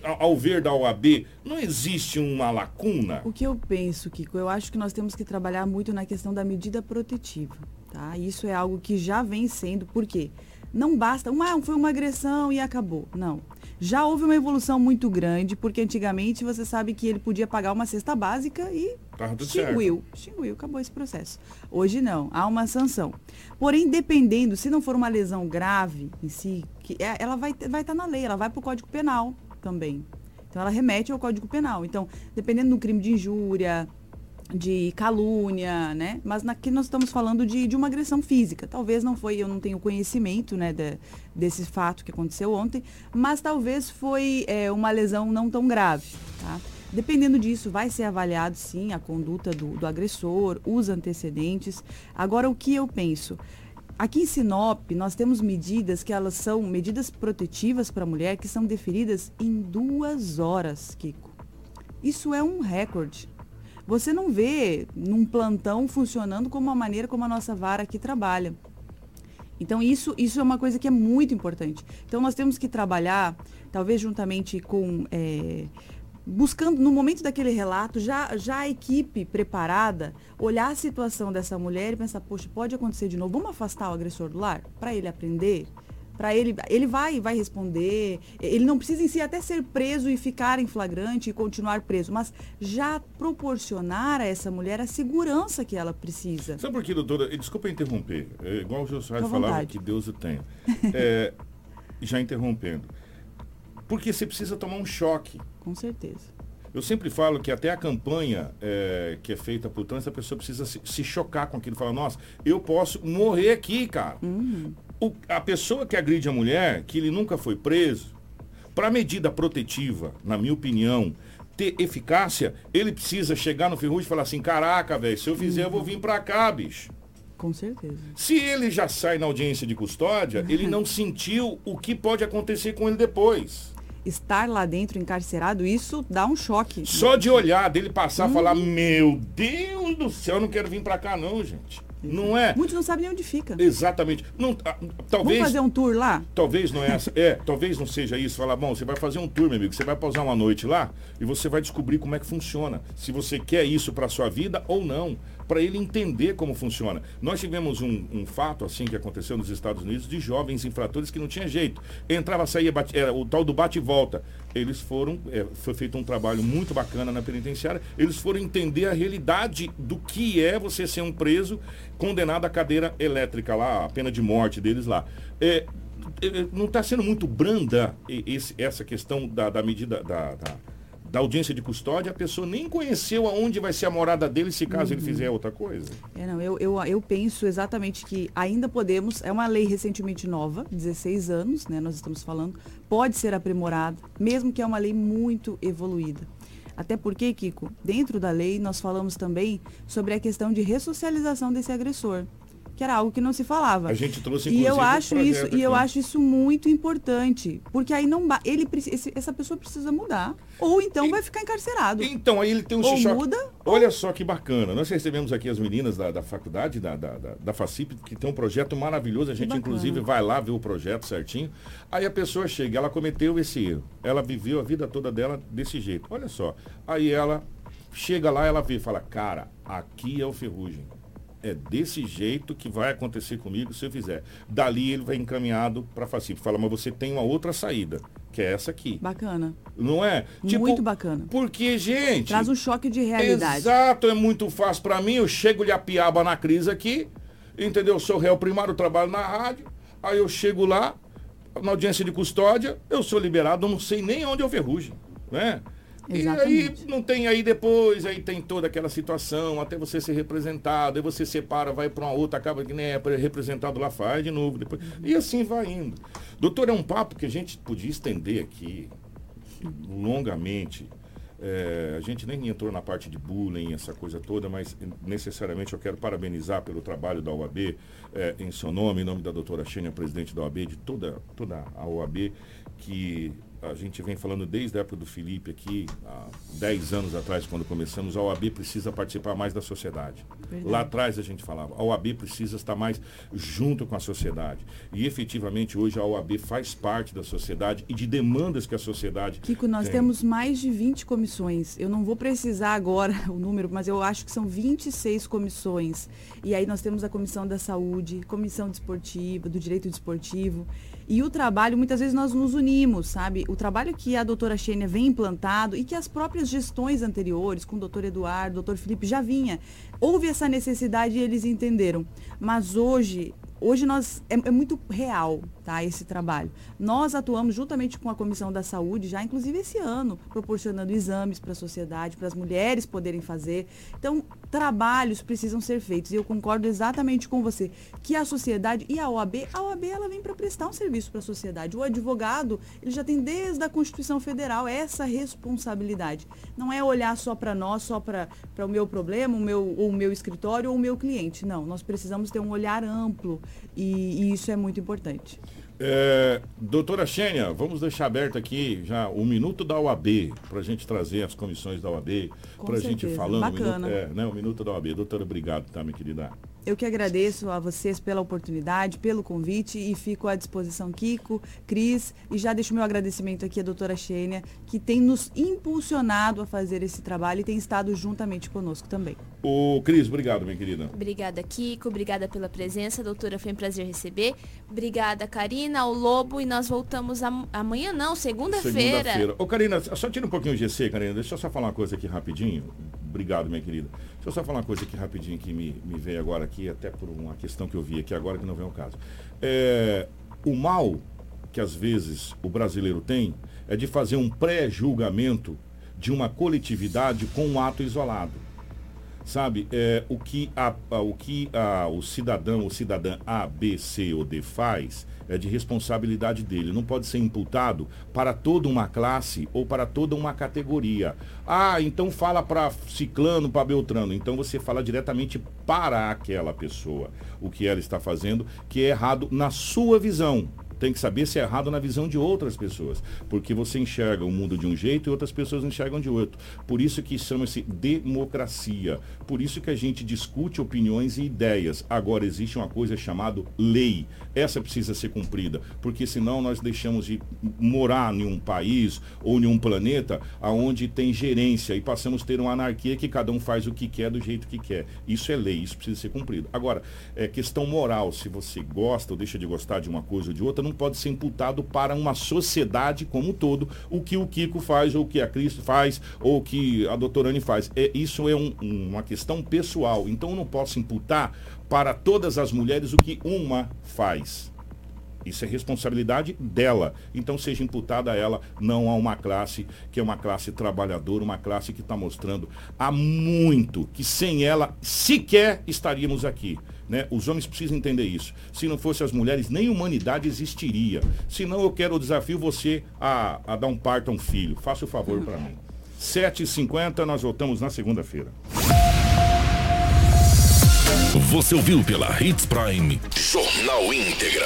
ao ver da OAB, não existe uma lacuna? O que eu penso, Kiko, eu acho que nós temos que trabalhar muito na questão da medida protetiva, tá? Isso é algo que já vem sendo, por quê? Não basta, uma, foi uma agressão e acabou. Não. Já houve uma evolução muito grande, porque antigamente você sabe que ele podia pagar uma cesta básica e extinguiu. Extinguiu, acabou esse processo. Hoje não, há uma sanção. Porém, dependendo, se não for uma lesão grave em si, que é- ela vai estar vai tá na lei, ela vai para o Código Penal também. Então ela remete ao Código Penal. Então, dependendo do crime de injúria, de calúnia, né? Mas aqui nós estamos falando de, de uma agressão física. Talvez não foi, eu não tenho conhecimento, né, de- desse fato que aconteceu ontem, mas talvez foi é, uma lesão não tão grave, tá? Dependendo disso, vai ser avaliado sim a conduta do, do agressor, os antecedentes. Agora, o que eu penso? aqui em Sinop, nós temos medidas que elas são medidas protetivas para a mulher que são deferidas em duas horas, Kiko. Isso é um recorde. Você não vê num plantão funcionando como a maneira como a nossa vara aqui trabalha. Então, isso, isso é uma coisa que é muito importante. Então, nós temos que trabalhar, talvez juntamente com. é, buscando, no momento daquele relato, já, já a equipe preparada, olhar a situação dessa mulher e pensar: poxa, pode acontecer de novo, vamos afastar o agressor do lar? Para ele aprender? Para ele, ele vai, vai responder. Ele não precisa em si até ser preso e ficar em flagrante e continuar preso, mas já proporcionar a essa mulher a segurança que ela precisa. Sabe por quê, doutora? Desculpa interromper. É, igual o Fica à falava, vontade. que Deus o tenha. É, já interrompendo. Porque você precisa tomar um choque. Com certeza. Eu sempre falo que até a campanha é, que é feita por trânsito, a pessoa precisa se, se chocar com aquilo. Falar, nossa, eu posso morrer aqui, cara. O- a pessoa que agride a mulher, que ele nunca foi preso, para medida protetiva, na minha opinião, ter eficácia, ele precisa chegar no ferrugem e falar assim, caraca, velho, se eu fizer, eu vou vir pra cá, bicho. Com certeza. Se ele já sai na audiência de custódia, ele não sentiu o que pode acontecer com ele depois. Estar lá dentro encarcerado, isso dá um choque. Só de olhar, dele passar e falar, meu Deus do céu, eu não quero vir pra cá não, gente. Não é? Muitos não sabem nem onde fica. Exatamente. Não, ah, talvez, Vamos fazer um tour lá? talvez não é essa. É, talvez não seja isso. Falar, bom, você vai fazer um tour, meu amigo. Você vai pausar uma noite lá e você vai descobrir como é que funciona. Se você quer isso para sua vida ou não. Para ele entender como funciona. Nós tivemos um, um fato assim que aconteceu nos Estados Unidos de jovens infratores que não tinha jeito. Entrava, saía, bate, era o tal do bate e volta. Eles foram, é, foi feito um trabalho muito bacana na penitenciária. Eles foram entender a realidade do que é você ser um preso condenado à cadeira elétrica lá, a pena de morte deles lá. É, é, não está sendo muito branda esse- essa questão da, da medida da, da, da audiência de custódia, a pessoa nem conheceu aonde vai ser a morada dele se caso ele Uhum. fizer outra coisa. É, não, eu, eu, eu penso exatamente que ainda podemos, é uma lei recentemente nova, 16 anos, né, nós estamos falando, pode ser aprimorada, mesmo que é uma lei muito evoluída. Até porque, Kiko, dentro da lei nós falamos também sobre a questão de ressocialização desse agressor, que era algo que não se falava. A gente trouxe, E eu acho isso, projeto e eu aqui. acho isso muito importante, porque aí não ele essa pessoa precisa mudar, ou então vai ficar encarcerado. Então, aí ele tem um ou muda, Olha só que bacana. Nós recebemos aqui as meninas da, da faculdade, da, da, da, da FACIP, que tem um projeto maravilhoso. A gente, inclusive, vai lá ver o projeto certinho. Aí a pessoa chega, ela cometeu esse erro. Ela viveu a vida toda dela desse jeito. Olha só. Aí ela chega lá, ela vê e fala, cara, aqui é o ferrugem. É desse jeito que vai acontecer comigo se eu fizer. Dali ele vai encaminhado para a FACIP. Fala, mas você tem uma outra saída, que é essa aqui. bacana. Não é? Muito bacana. Porque, gente. Traz um choque de realidade. Exato, é muito fácil pra mim. Eu chego de a piaba na crise aqui, entendeu? Eu sou réu primário, trabalho na rádio. Aí eu chego lá, na audiência de custódia, eu sou liberado, eu não sei nem onde eu ferrugem, né? E aí Exatamente. não tem aí depois, aí tem toda aquela situação, até você ser representado, aí você separa, vai para uma outra, acaba que nem é representado lá, faz de novo, depois. E assim vai indo. Doutor, é um papo que a gente podia estender aqui longamente. É, a gente nem entrou na parte de bullying, essa coisa toda, mas necessariamente eu quero parabenizar pelo trabalho da OAB é, em seu nome, em nome da doutora Xênia, presidente da OAB, de toda, toda a OAB, que a gente vem falando desde a época do Felipe aqui, há 10 anos atrás, quando começamos, a OAB precisa participar mais da sociedade. Verdade. Lá atrás a gente falava, a OAB precisa estar mais junto com a sociedade. E efetivamente hoje a OAB faz parte da sociedade e de demandas que a sociedade Kiko, nós tem. temos mais de 20 comissões. Eu não vou precisar agora o número, mas eu acho que são 26 comissões. E aí nós temos a comissão da saúde, comissão desportiva, do direito desportivo. E o trabalho, muitas vezes nós nos unimos, sabe? O trabalho que a doutora Xênia vem implantado e que as próprias gestões anteriores, com o doutor Eduardo, doutor Felipe, já vinha. Houve essa necessidade e eles entenderam. Mas hoje, Hoje nós é, é muito real, tá, esse trabalho. Nós atuamos juntamente com a Comissão da Saúde, já inclusive esse ano, proporcionando exames para a sociedade, para as mulheres poderem fazer. Então, trabalhos precisam ser feitos. E eu concordo exatamente com você que a sociedade e a OAB, a OAB ela vem para prestar um serviço para a sociedade. O advogado, ele já tem desde a Constituição Federal essa responsabilidade. Não é olhar só para nós, só para o meu problema, o meu, ou o meu escritório ou o meu cliente. Não, nós precisamos ter um olhar amplo e, e isso é muito importante. É, doutora Xênia, vamos deixar aberto aqui já o minuto da OAB, para a gente trazer as comissões da OAB, para a gente falando. Bacana. O minuto, é, né, o minuto da OAB. Doutora, obrigado, tá, minha querida? Eu que agradeço a vocês pela oportunidade, pelo convite e fico à disposição, Kiko, Cris, e já deixo meu agradecimento aqui à doutora Xênia, que tem nos impulsionado a fazer esse trabalho e tem estado juntamente conosco também. O Cris, obrigado, minha querida. Obrigada, Kiko. Obrigada pela presença, doutora. Foi um prazer receber. Obrigada, Karina, ao Lobo. E nós voltamos am- amanhã, não, segunda-feira. Segunda-feira. Ô, Karina, só tira um pouquinho o GC, Karina. Deixa eu só falar uma coisa aqui rapidinho. Obrigado, minha querida. Deixa eu só falar uma coisa aqui rapidinho que me, me veio agora aqui, até por uma questão que eu vi aqui agora que não vem ao caso. É, o mal que às vezes o brasileiro tem é de fazer um pré-julgamento de uma coletividade com um ato isolado sabe, é, o que, a, a- o, que a, o cidadão ou cidadã A, B, C ou D faz é de responsabilidade dele. Não pode ser imputado para toda uma classe ou para toda uma categoria. Ah, então fala para ciclano, para beltrano. Então você fala diretamente para aquela pessoa o que ela está fazendo, que é errado na sua visão tem que saber se é errado na visão de outras pessoas. Porque você enxerga o mundo de um jeito e outras pessoas enxergam de outro. Por isso que chama-se democracia. Por isso que a gente discute opiniões e ideias. Agora existe uma coisa chamada lei. Essa precisa ser cumprida. Porque senão nós deixamos de morar em um país ou em um planeta onde tem gerência e passamos a ter uma anarquia que cada um faz o que quer do jeito que quer. Isso é lei, isso precisa ser cumprido. Agora, é questão moral, se você gosta ou deixa de gostar de uma coisa ou de outra, não pode ser imputado para uma sociedade como um todo o que o Kiko faz, ou o que a Cristo faz, ou o que a doutora Anne faz. É, isso é um- uma questão pessoal. Então eu não posso imputar para todas as mulheres o que uma faz. Isso é responsabilidade dela. Então seja imputada a ela, não a uma classe que é uma classe trabalhadora, uma classe que está mostrando há muito que sem ela sequer estaríamos aqui. Né? Os homens precisam entender isso. Se não fosse as mulheres, nem humanidade existiria. Senão eu quero o desafio você a, a dar um parto a um filho. Faça o favor para mim. 7h50, nós voltamos na segunda-feira. Você ouviu pela Hits Prime Jornal Integração.